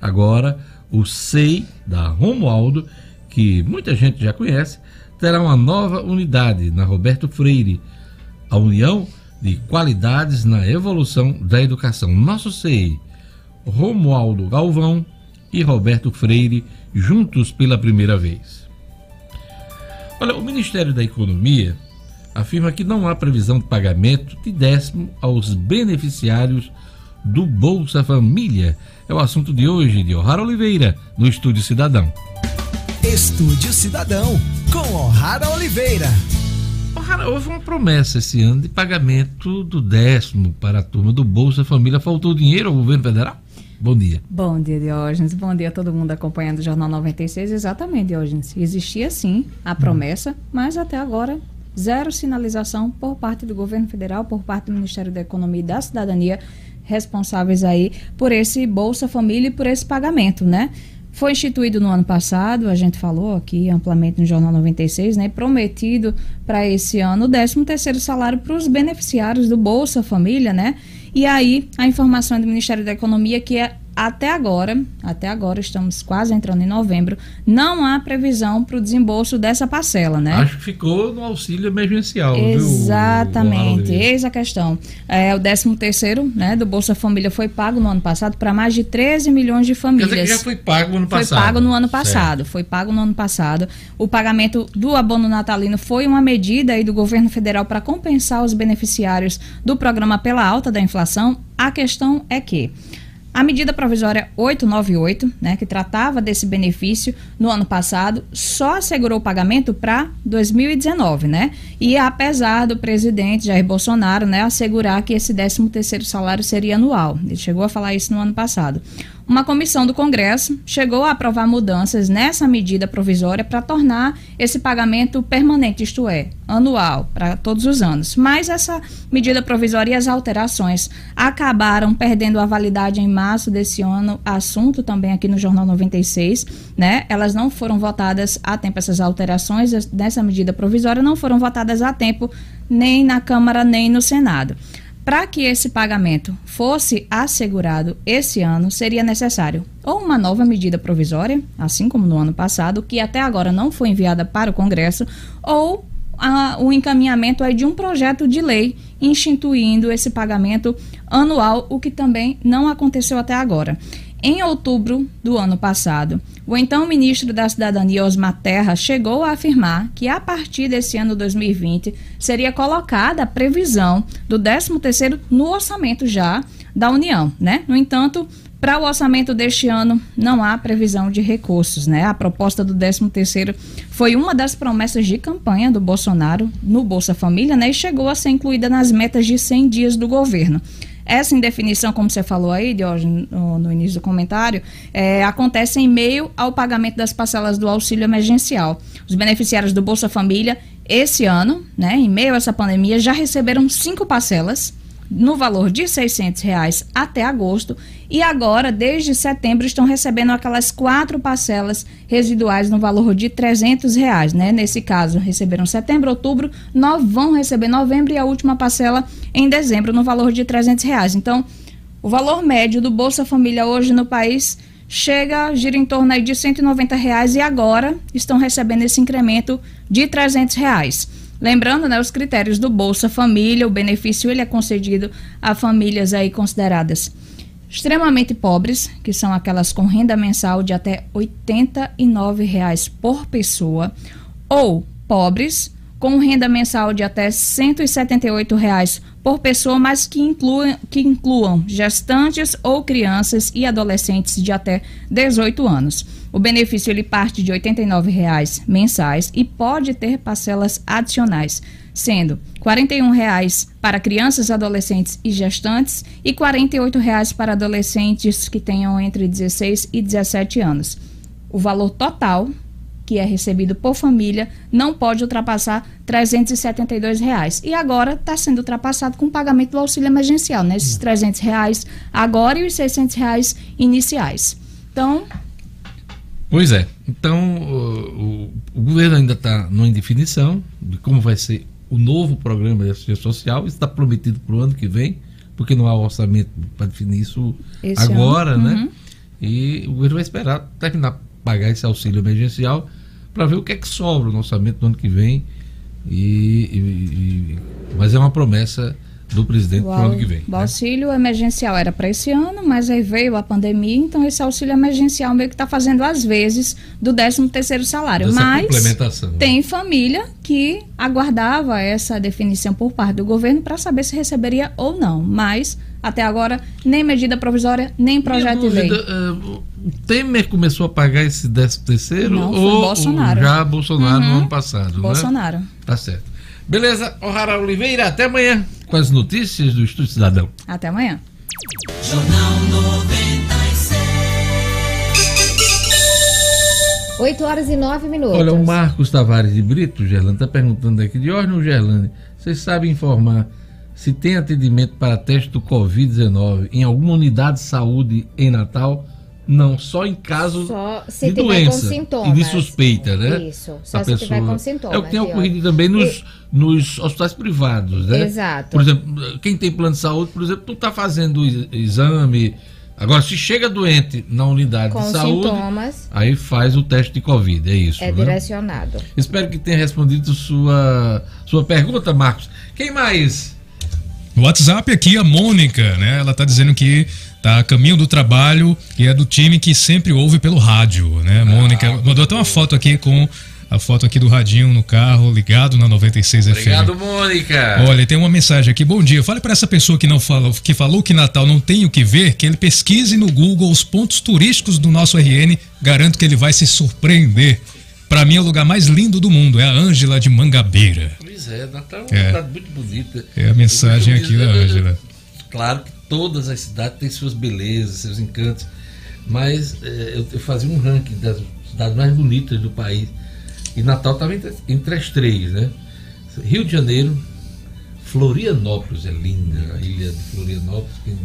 Agora, o SEI da Romualdo, que muita gente já conhece, terá uma nova unidade na Roberto Freire. A União de Qualidades na Evolução da Educação. Nosso SEI Romualdo Galvão e Roberto Freire, juntos pela primeira vez. Olha, o Ministério da Economia afirma que não há previsão de pagamento de décimo aos beneficiários do Bolsa Família. É o assunto de hoje de O'Hara Oliveira, no Estúdio Cidadão. Estúdio Cidadão, com O'Hara Oliveira. O'Hara, houve uma promessa esse ano de pagamento do décimo para a turma do Bolsa Família. Faltou dinheiro ao governo federal? Bom dia. Bom dia, Diógenes. Bom dia a todo mundo acompanhando o Jornal 96. Exatamente, Diógenes. Existia sim a promessa, mas até agora zero sinalização por parte do governo federal, por parte do Ministério da Economia e da Cidadania, responsáveis aí por esse Bolsa Família e por esse pagamento, né? Foi instituído no ano passado, a gente falou aqui amplamente no Jornal 96, né? Prometido para esse ano o 13 terceiro salário para os beneficiários do Bolsa Família, né? E aí, a informação do Ministério da Economia que é até agora, até agora estamos quase entrando em novembro, não há previsão para o desembolso dessa parcela, né? Acho que ficou no auxílio emergencial, Exatamente, viu? eis a questão. É, o 13 terceiro, né, do Bolsa Família foi pago no ano passado para mais de 13 milhões de famílias. Quer dizer que já foi pago no ano passado. Foi pago no ano passado, certo. foi pago no ano passado. O pagamento do abono natalino foi uma medida aí do governo federal para compensar os beneficiários do programa pela alta da inflação. A questão é que a medida provisória 898, né, que tratava desse benefício no ano passado, só assegurou o pagamento para 2019, né? E apesar do presidente Jair Bolsonaro, né, assegurar que esse 13º salário seria anual. Ele chegou a falar isso no ano passado uma comissão do Congresso chegou a aprovar mudanças nessa medida provisória para tornar esse pagamento permanente, isto é, anual, para todos os anos. Mas essa medida provisória e as alterações acabaram perdendo a validade em março desse ano, assunto também aqui no Jornal 96, né? Elas não foram votadas a tempo, essas alterações dessa medida provisória não foram votadas a tempo nem na Câmara nem no Senado. Para que esse pagamento fosse assegurado esse ano, seria necessário ou uma nova medida provisória, assim como no ano passado, que até agora não foi enviada para o Congresso, ou a, o encaminhamento aí de um projeto de lei instituindo esse pagamento anual, o que também não aconteceu até agora. Em outubro do ano passado, o então ministro da Cidadania, Osmar Terra, chegou a afirmar que a partir desse ano 2020 seria colocada a previsão do 13º no orçamento já da União, né? No entanto, Para o orçamento deste ano, não há previsão de recursos, né? A proposta do 13º foi uma das promessas de campanha do Bolsonaro no Bolsa Família, né? E chegou a ser incluída nas metas de 100 dias do governo. Essa indefinição, como você falou aí, no, no início do comentário, é, acontece em meio ao pagamento das parcelas do auxílio emergencial. Os beneficiários do Bolsa Família, esse ano, né, em meio a essa pandemia, já receberam cinco parcelas no valor de 600 reais até agosto e agora, desde setembro, estão recebendo aquelas quatro parcelas residuais no valor de 300 reais, né? Nesse caso, receberam setembro, outubro, nós vão receber novembro e a última parcela em dezembro no valor de 300 reais. Então, o valor médio do Bolsa Família hoje no país chega, gira em torno aí de 190 reais e agora estão recebendo esse incremento de 300 reais. Lembrando, né, os critérios do Bolsa Família, o benefício ele é concedido a famílias aí consideradas extremamente pobres, que são aquelas com renda mensal de até R$ 89,00 por pessoa, ou pobres com renda mensal de até R$ 178,00 por pessoa, mas que incluam, que incluam gestantes ou crianças e adolescentes de até 18 anos. O benefício ele parte de R$ 89,00 mensais e pode ter parcelas adicionais, sendo R$ 41,00 para crianças, adolescentes e gestantes e R$ 48,00 para adolescentes que tenham entre 16 e 17 anos. O valor total que é recebido por família não pode ultrapassar 372 reais. E agora está sendo ultrapassado com o pagamento do auxílio emergencial, né? 300 reais agora e os 600 reais iniciais. Então... Pois é. Então, o, o governo ainda está numa indefinição de como vai ser o novo programa de assistência social. Está prometido para o ano que vem, porque não há orçamento para definir isso Esse agora, ano. né? Uhum. E o governo vai esperar terminar pagar esse auxílio emergencial para ver o que é que sobra no orçamento do ano que vem. E, e, e mas é uma promessa do presidente para o ano que vem. O né? auxílio emergencial era para esse ano, mas aí veio a pandemia, então esse auxílio emergencial meio que está fazendo às vezes do 13 terceiro salário. Dessa mas né? tem família que aguardava essa definição por parte do governo para saber se receberia ou não. Mas até agora, nem medida provisória, nem projeto dúvida, de lei. Uh, o Temer começou a pagar esse 13 terceiro Não, ou Bolsonaro. já Bolsonaro uhum. no ano passado? Né? Bolsonaro. Né? Tá certo. Beleza, O'Hara Oliveira, até amanhã com as notícias do Estúdio Cidadão. Até amanhã. Jornal 96. 8 horas e 9 minutos. Olha, o Marcos Tavares de Brito, Gerlando, está perguntando aqui, de Diógenes Gerlando, vocês sabem informar se tem atendimento para teste do Covid-19 em alguma unidade de saúde em Natal, não, só em caso só de doença e de suspeita, né? Isso, só a se pessoa... tiver com sintomas. É o que tem ocorrido também nos, e... nos hospitais privados, né? Exato. Por exemplo, quem tem plano de saúde, por exemplo, não está fazendo exame. Agora, se chega doente na unidade com de saúde, sintomas, aí faz o teste de Covid, é isso. É né? direcionado. Espero que tenha respondido sua, sua pergunta, Marcos. Quem mais? No WhatsApp aqui, a Mônica, né? Ela tá dizendo que tá a caminho do trabalho e é do time que sempre ouve pelo rádio, né? A Mônica ah, mandou até uma foto aqui com a foto aqui do radinho no carro ligado na 96 Obrigado, FM. Obrigado, Mônica. Olha, tem uma mensagem aqui. Bom dia. Fale para essa pessoa que não falou, que falou que Natal não tem o que ver, que ele pesquise no Google os pontos turísticos do nosso RN. Garanto que ele vai se surpreender. Para mim é o lugar mais lindo do mundo, é a Ângela de Mangabeira. Pois é, Natal é uma é. cidade muito bonita. É a mensagem aqui da Ângela. Claro que todas as cidades têm suas belezas, seus encantos, mas é, eu, eu, fazia um ranking das cidades mais bonitas do país e Natal estava entre, entre as três, né? Rio de Janeiro, Florianópolis é linda, a ilha de Florianópolis, quem,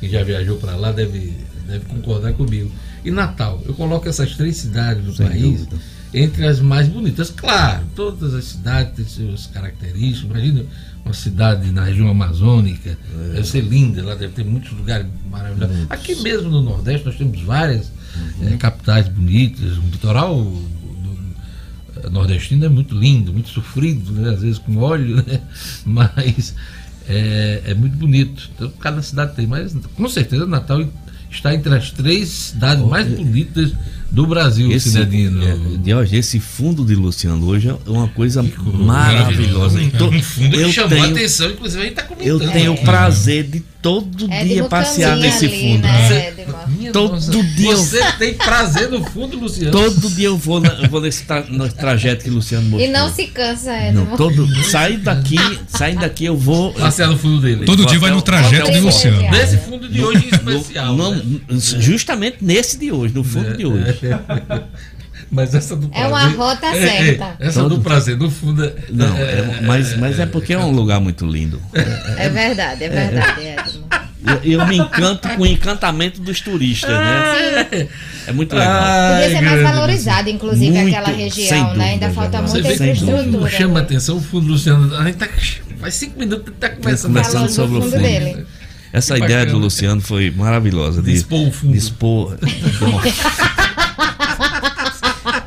quem já viajou para lá deve, deve concordar comigo. E Natal, eu coloco essas três cidades do Sem país. Dúvida entre as mais bonitas. Claro, todas as cidades têm suas características. Imagina uma cidade na região amazônica, é. deve ser linda, lá deve ter muitos lugares maravilhosos. Muitos. Aqui mesmo no Nordeste nós temos várias uhum. é, capitais bonitas. O litoral do, nordestino é muito lindo, muito sofrido, né? às vezes com óleo, né? mas é, é, muito bonito. Então, cada cidade tem, mas com certeza Natal está entre as três cidades mais bonitas do Brasil, esse, Cidadino. É, hoje, esse fundo de Luciano hoje é uma coisa maravilhosa. Então, um fundo eu que chamou tenho, a atenção, inclusive a gente está comentando. Eu tenho o prazer de todo é dia passear nesse fundo. Né, minha todo nossa. dia. Você eu... tem prazer no fundo, Luciano. Todo dia eu vou, na, eu vou nesse tra, no trajeto que o Luciano mostrou. E não se cansa, é. Não, todo, sai daqui, sai daqui eu vou. Passear no fundo dele. Todo dia vai no trajeto de Luciano. Nesse fundo de hoje em especial. No, né? Justamente nesse de hoje, no fundo é, de hoje. É. Mas essa do prazer. É uma rota é, é certa. É, essa Todo... do prazer, no fundo. É, não, é, mas, mas é porque é um lugar muito lindo. É verdade, é verdade, Eu, eu, me encanto com o encantamento dos turistas, né? Sim. É muito legal. Ai, Podia ser mais valorizado, inclusive, muito, aquela região, dúvida, né? Ainda falta muita infraestrutura. Chama né? atenção o fundo, Luciano. A gente tá. Faz cinco minutos que tá começando, começando sobre o fundo. Dele. Essa que ideia bacana. do Luciano foi maravilhosa. De, dispor o fundo. Dispor. de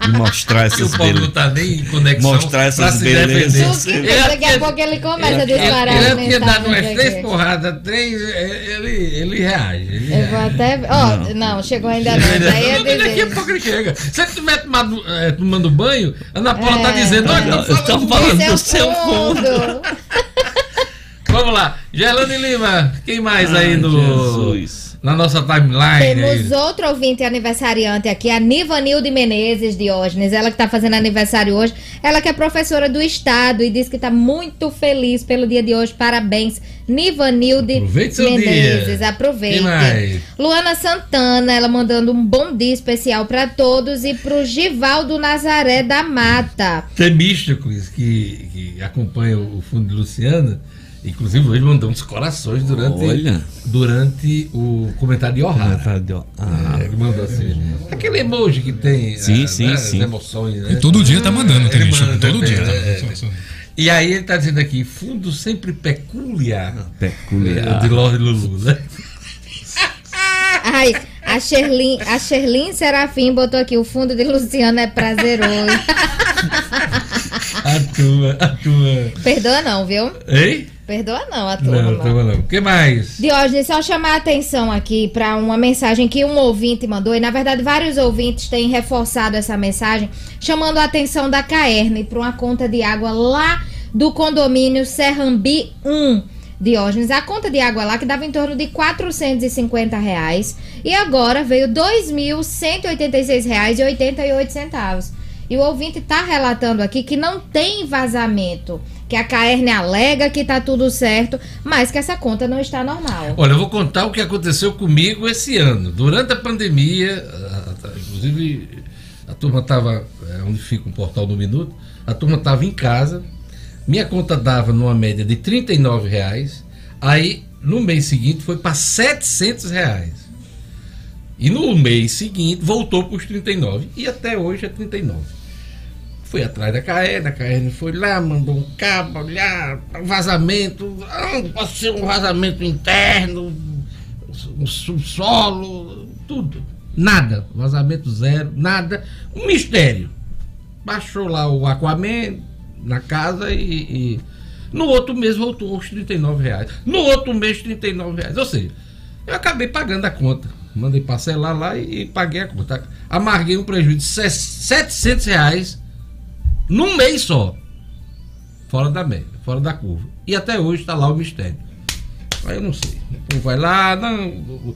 mostrar essas belezas. O Paulo não tá nem em conexão. Mostrar essas belezas. Daqui a pouco ele começa a disparar. Ele, ele tinha dado umas três porradas, três, ele, ele reage. Ele eu vou até. Ó, oh, não. não. chegou ainda não. É daqui a pouco ele chega. Se ele estiver tomando, é, tomando banho, a Ana Paula tá é, dizendo: olha, não, eu estou falando do seu fundo. Vamos lá. Gelane Lima, quem mais Ai, aí no. Jesus na nossa timeline. Temos aí. outro ouvinte aniversariante aqui, a Nivanilde Menezes Diógenes. Ela que está fazendo aniversário hoje. Ela que é professora do Estado e diz que está muito feliz pelo dia de hoje. Parabéns, Nivanilde Aproveite Menezes. Dia. Aproveite. Luana Santana, ela mandando um bom dia especial para todos e para o Givaldo Nazaré da Mata. Tem místicos que, que acompanham o fundo de Luciana Inclusive, hoje mandou uns corações durante, Olha. durante o comentário de O'Hara. Comentário de ah, é, ele mandou assim. Aquele emoji que tem sim, sim, né, sim. as emoções. Né? E todo dia tá mandando, tem isso. Todo dia. É, tá e aí ele tá dizendo aqui, fundo sempre peculiar. Peculiar. De Lorde Lulu, né? Ai, a Sherlin, a Sherlin Serafim botou aqui, o fundo de Luciano é prazeroso. a tua, a tua. Perdoa não, viu? Ei? Perdoa não a turma. Não, turma não. O que mais? Diógenes, só chamar a atenção aqui para uma mensagem que um ouvinte mandou, e na verdade vários ouvintes têm reforçado essa mensagem, chamando a atenção da Caerne para uma conta de água lá do condomínio Serrambi 1. Diógenes, a conta de água lá que dava em torno de 450 reais e agora veio R$ 2.186,88. E o ouvinte está relatando aqui que não tem vazamento que a Caerne alega que tá tudo certo, mas que essa conta não está normal. Olha, eu vou contar o que aconteceu comigo esse ano. Durante a pandemia, inclusive a turma estava, é, onde fica o portal do Minuto, a turma estava em casa, minha conta dava numa média de 39 reais, aí no mês seguinte foi para 700 reais. E no mês seguinte voltou para os 39 e até hoje é 39. Fui atrás da Caerna, a Caerna foi lá, mandou um cabo, olhar, vazamento, ah, pode ser um vazamento interno, um subsolo, tudo. Nada, vazamento zero, nada. Um mistério. Baixou lá o Aquaman na casa e, e no outro mês voltou aos 39 reais. No outro mês, 39 reais. Ou seja, eu acabei pagando a conta. Mandei parcelar lá e, e paguei a conta. Amarguei um prejuízo de 700 reais num mês só. Fora da média, fora da curva. E até hoje está lá o mistério. Aí eu não sei. O vai lá, não, o,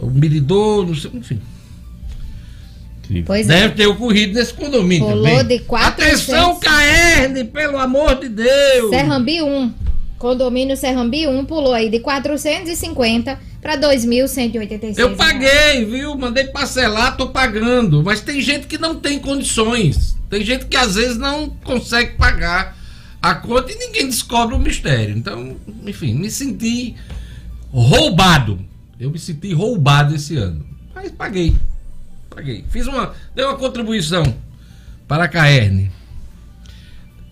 o medidor, não sei, enfim. Pois é. Deve é. ter ocorrido nesse condomínio. Pulou de 400... Atenção, Caerne, pelo amor de Deus! Serrambi 1. Condomínio Serrambi 1 pulou aí de 450 para 2.186. Eu paguei, viu? Mandei parcelar, tô pagando. Mas tem gente que não tem condições. Tem gente que às vezes não consegue pagar a conta e ninguém descobre o mistério. Então, enfim, me senti roubado. Eu me senti roubado esse ano. Mas paguei. Paguei. Fiz uma. Dei uma contribuição para a Caerne.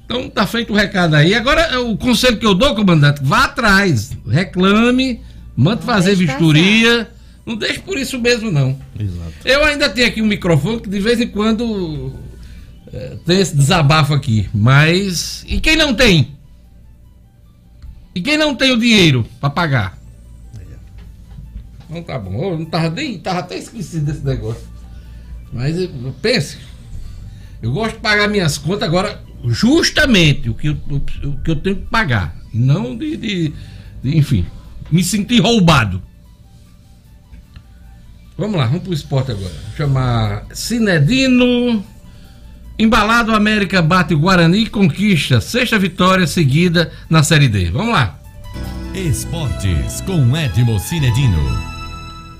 Então tá feito o recado aí. Agora, o conselho que eu dou, comandante, vá atrás. Reclame, mande fazer vistoria. Não deixe por isso mesmo, não. Exato. Eu ainda tenho aqui um microfone que de vez em quando é, tem esse desabafo aqui. Mas. E quem não tem? E quem não tem o dinheiro para pagar? Não tá bom. Eu não tava, nem, tava até esquecido desse negócio. Mas pense. Eu gosto de pagar minhas contas agora justamente o que eu, o que eu tenho que pagar. Não de, de, de enfim, me sentir roubado. Vamos lá, vamos pro esporte agora. Vou chamar Cinedino. Embalado América bate Guarani e conquista sexta vitória seguida na Série D. Vamos lá. Esportes com Edmo Cinedino.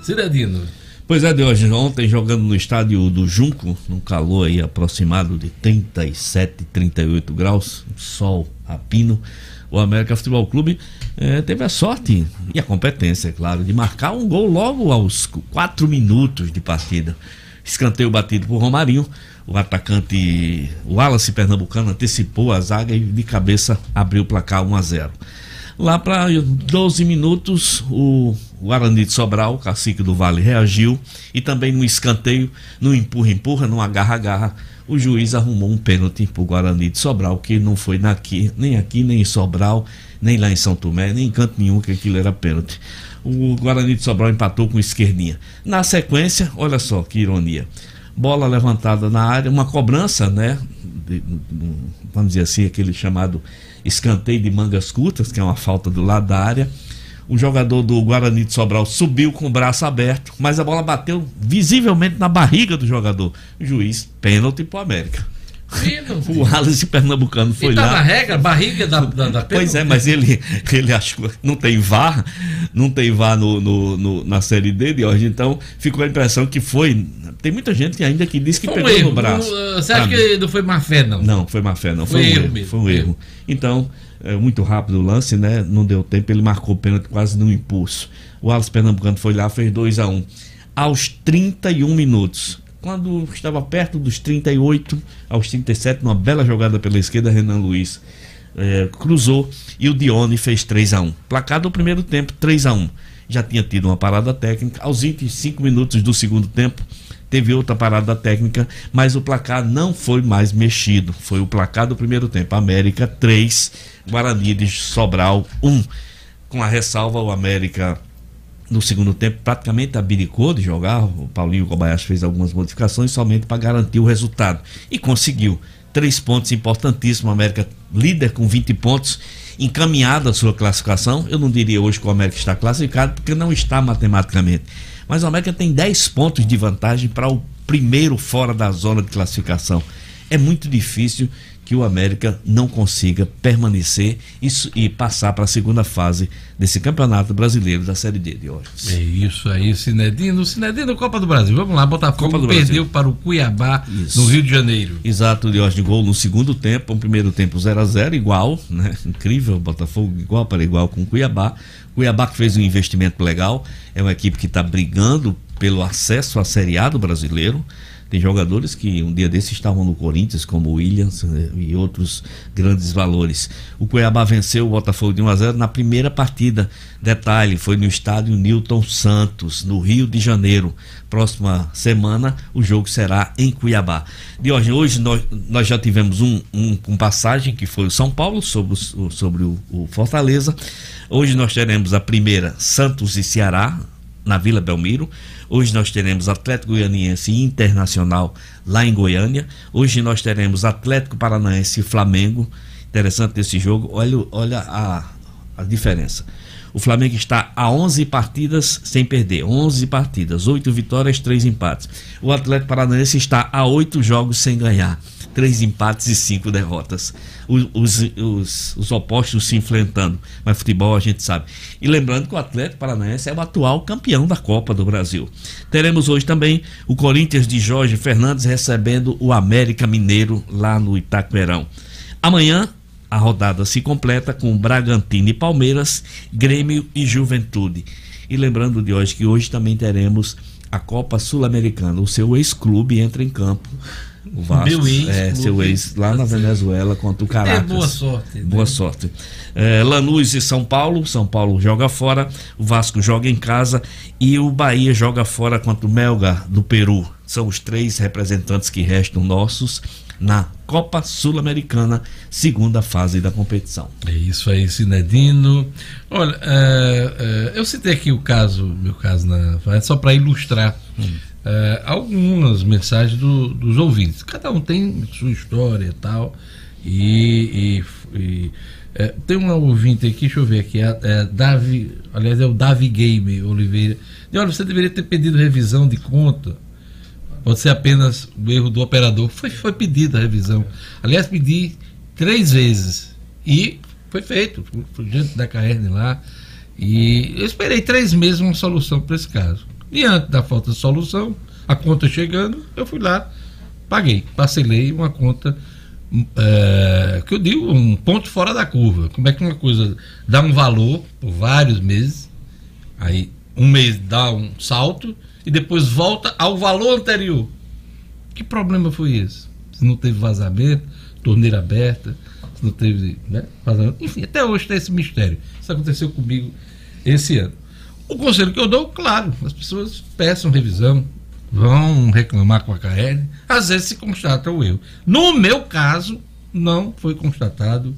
Cinedino. Pois é, de hoje, ontem jogando no estádio do Junco, num calor aí aproximado de 37, 38 graus, sol a pino, o América Futebol Clube eh, teve a sorte e a competência, é claro, de marcar um gol logo aos 4 minutos de partida. Escanteio batido por Romarinho, o atacante Wallace Pernambucano antecipou a zaga e de cabeça abriu o placar 1 a 0. Lá para 12 minutos, o Guarani de Sobral, cacique do Vale, reagiu e também no escanteio, no empurra-empurra, no agarra-agarra, o juiz arrumou um pênalti para o Guarani de Sobral, que não foi naqui, nem aqui, nem em Sobral, nem lá em São Tomé, nem em canto nenhum que aquilo era pênalti. O Guarani de Sobral empatou com esquerdinha. Na sequência, olha só que ironia. Bola levantada na área, uma cobrança, né? De, vamos dizer assim, aquele chamado escanteio de mangas curtas, que é uma falta do lado da área. O jogador do Guarani de Sobral subiu com o braço aberto, mas a bola bateu visivelmente na barriga do jogador. Juiz, pênalti pro América. O Alice Pernambucano foi e tá lá. na regra, barriga da, da, da Pois é, mas ele, ele achou. Não tem VAR, não tem VAR no, no, no, na série D de hoje, então ficou a impressão que foi. Tem muita gente ainda que diz que foi pegou um erro, no braço. Não, você acha que não foi má fé, não? Não, foi má fé, não. Foi, Foi um erro erro. mesmo. Foi um erro. Então, é, muito rápido o lance, né? Não deu tempo, ele marcou o pênalti quase no impulso. O Alice Pernambucano foi lá, fez 2 a 1 um. Aos 31 minutos, quando estava perto dos 38, aos 37, numa bela jogada pela esquerda, Renan Luiz eh, cruzou e o Dione fez 3 a 1 Placar do primeiro tempo, 3 a 1 Já tinha tido uma parada técnica. Aos 25 minutos do segundo tempo, teve outra parada técnica, mas o placar não foi mais mexido. Foi o placar do primeiro tempo. América 3, Guarani de Sobral 1. Com a ressalva, o América no segundo tempo praticamente abdicou de jogar. O Paulinho Kobayashi fez algumas modificações somente para garantir o resultado. E conseguiu. Três pontos importantíssimos. América líder com 20 pontos, encaminhada a sua classificação. Eu não diria hoje que o América está classificado, porque não está matematicamente. Mas o América tem 10 pontos de vantagem para o primeiro fora da zona de classificação. É muito difícil que o América não consiga permanecer isso, e passar para a segunda fase desse campeonato brasileiro da Série D de hoje. É isso aí, Cinedino. Cinedino, Copa do Brasil. Vamos lá, Botafogo Copa do perdeu Brasil. para o Cuiabá Isso. no Rio de Janeiro. Exato, de de gol no segundo tempo, um primeiro tempo 0 a 0 igual, né? Incrível, Botafogo igual para igual com o Cuiabá. Cuiabá que fez um investimento legal, é uma equipe que está brigando pelo acesso à Série A do brasileiro. Tem jogadores que um dia desses estavam no Corinthians, como o Williams né, e outros grandes valores. O Cuiabá venceu o Botafogo de 1 a 0 na primeira partida. Detalhe, foi no estádio Newton Santos, no Rio de Janeiro. Próxima semana o jogo será em Cuiabá. De hoje, hoje nós, nós já tivemos um, um, um passagem que foi o São Paulo sobre, o, sobre o, o Fortaleza. Hoje nós teremos a primeira Santos e Ceará, na Vila Belmiro. Hoje nós teremos Atlético Goianiense Internacional lá em Goiânia. Hoje nós teremos Atlético Paranaense e Flamengo. Interessante esse jogo. Olha, olha a, a diferença. O Flamengo está a 11 partidas sem perder. 11 partidas, 8 vitórias, 3 empates. O Atlético Paranaense está a 8 jogos sem ganhar. 3 empates e 5 derrotas. Os, os, os, os opostos se enfrentando. Mas futebol a gente sabe. E lembrando que o Atlético Paranaense é o atual campeão da Copa do Brasil. Teremos hoje também o Corinthians de Jorge Fernandes recebendo o América Mineiro lá no Itaquerão. Amanhã a rodada se completa com Bragantino e Palmeiras, Grêmio e Juventude. E lembrando de hoje que hoje também teremos a Copa Sul-Americana. O seu ex-clube entra em campo. O Vasco, Meu ex-clube. é, seu ex lá na Venezuela contra o Caracas. É, boa sorte, né? Boa sorte. É, Lanús e São Paulo. São Paulo joga fora, o Vasco joga em casa e o Bahia joga fora contra o Melga do Peru. São os três representantes que restam nossos na Copa Sul-Americana, segunda fase da competição. É isso aí, Cinedino. Olha, é, é, eu citei aqui o caso, meu caso, na, é só para ilustrar é, algumas mensagens do- dos ouvintes. Cada um tem sua história e tal. E, e, e é, tem uma ouvinte aqui, deixa eu ver aqui, é, é Davi, aliás, é o Davi Game Oliveira. E olha, você deveria ter pedido revisão de conta. Pode ser apenas o erro do operador. Foi, foi pedida a revisão. Aliás, pedi três vezes. E foi feito. Fui diante da KR lá. E eu esperei três meses uma solução para esse caso. Diante da falta de solução, a conta chegando, eu fui lá, paguei, parcelei uma conta é, que eu digo um ponto fora da curva. Como é que uma coisa dá um valor por vários meses, aí um mês dá um salto e depois volta ao valor anterior. Que problema foi esse? Se não teve vazamento, torneira aberta, se não teve né, vazamento. Enfim, até hoje tem esse mistério. Isso aconteceu comigo esse ano. O conselho que eu dou, claro, as pessoas peçam revisão, vão reclamar com a KL, às vezes se constata o erro. No meu caso, não foi constatado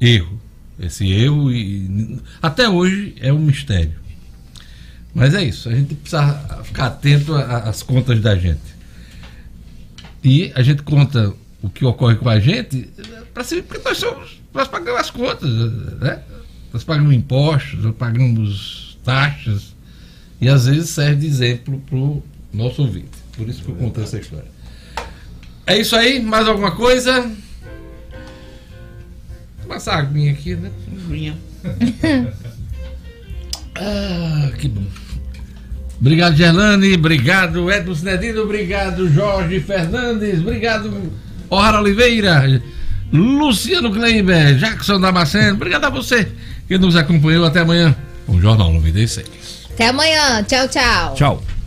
erro. Esse erro e até hoje é um mistério. Mas é isso, a gente precisa ficar atento às contas da gente. E a gente conta o que ocorre com a gente para porque nós somos, nós pagamos as contas, né? Nós pagamos impostos, nós pagamos taxas e às vezes serve de exemplo para o nosso ouvinte. Por isso que eu contei essa história. É isso aí, mais alguma coisa? Uma essa aguinha aqui, né? Aguinha. ah, que bom. Obrigado, Gerlane. Obrigado, Edson Cinedino. Obrigado, Jorge Fernandes. Obrigado, O'Hara Oliveira. Luciano Kleiber. Jackson Damasceno. Obrigado a você que nos acompanhou. Até amanhã. O Jornal 96. Até amanhã. Tchau, tchau. Tchau.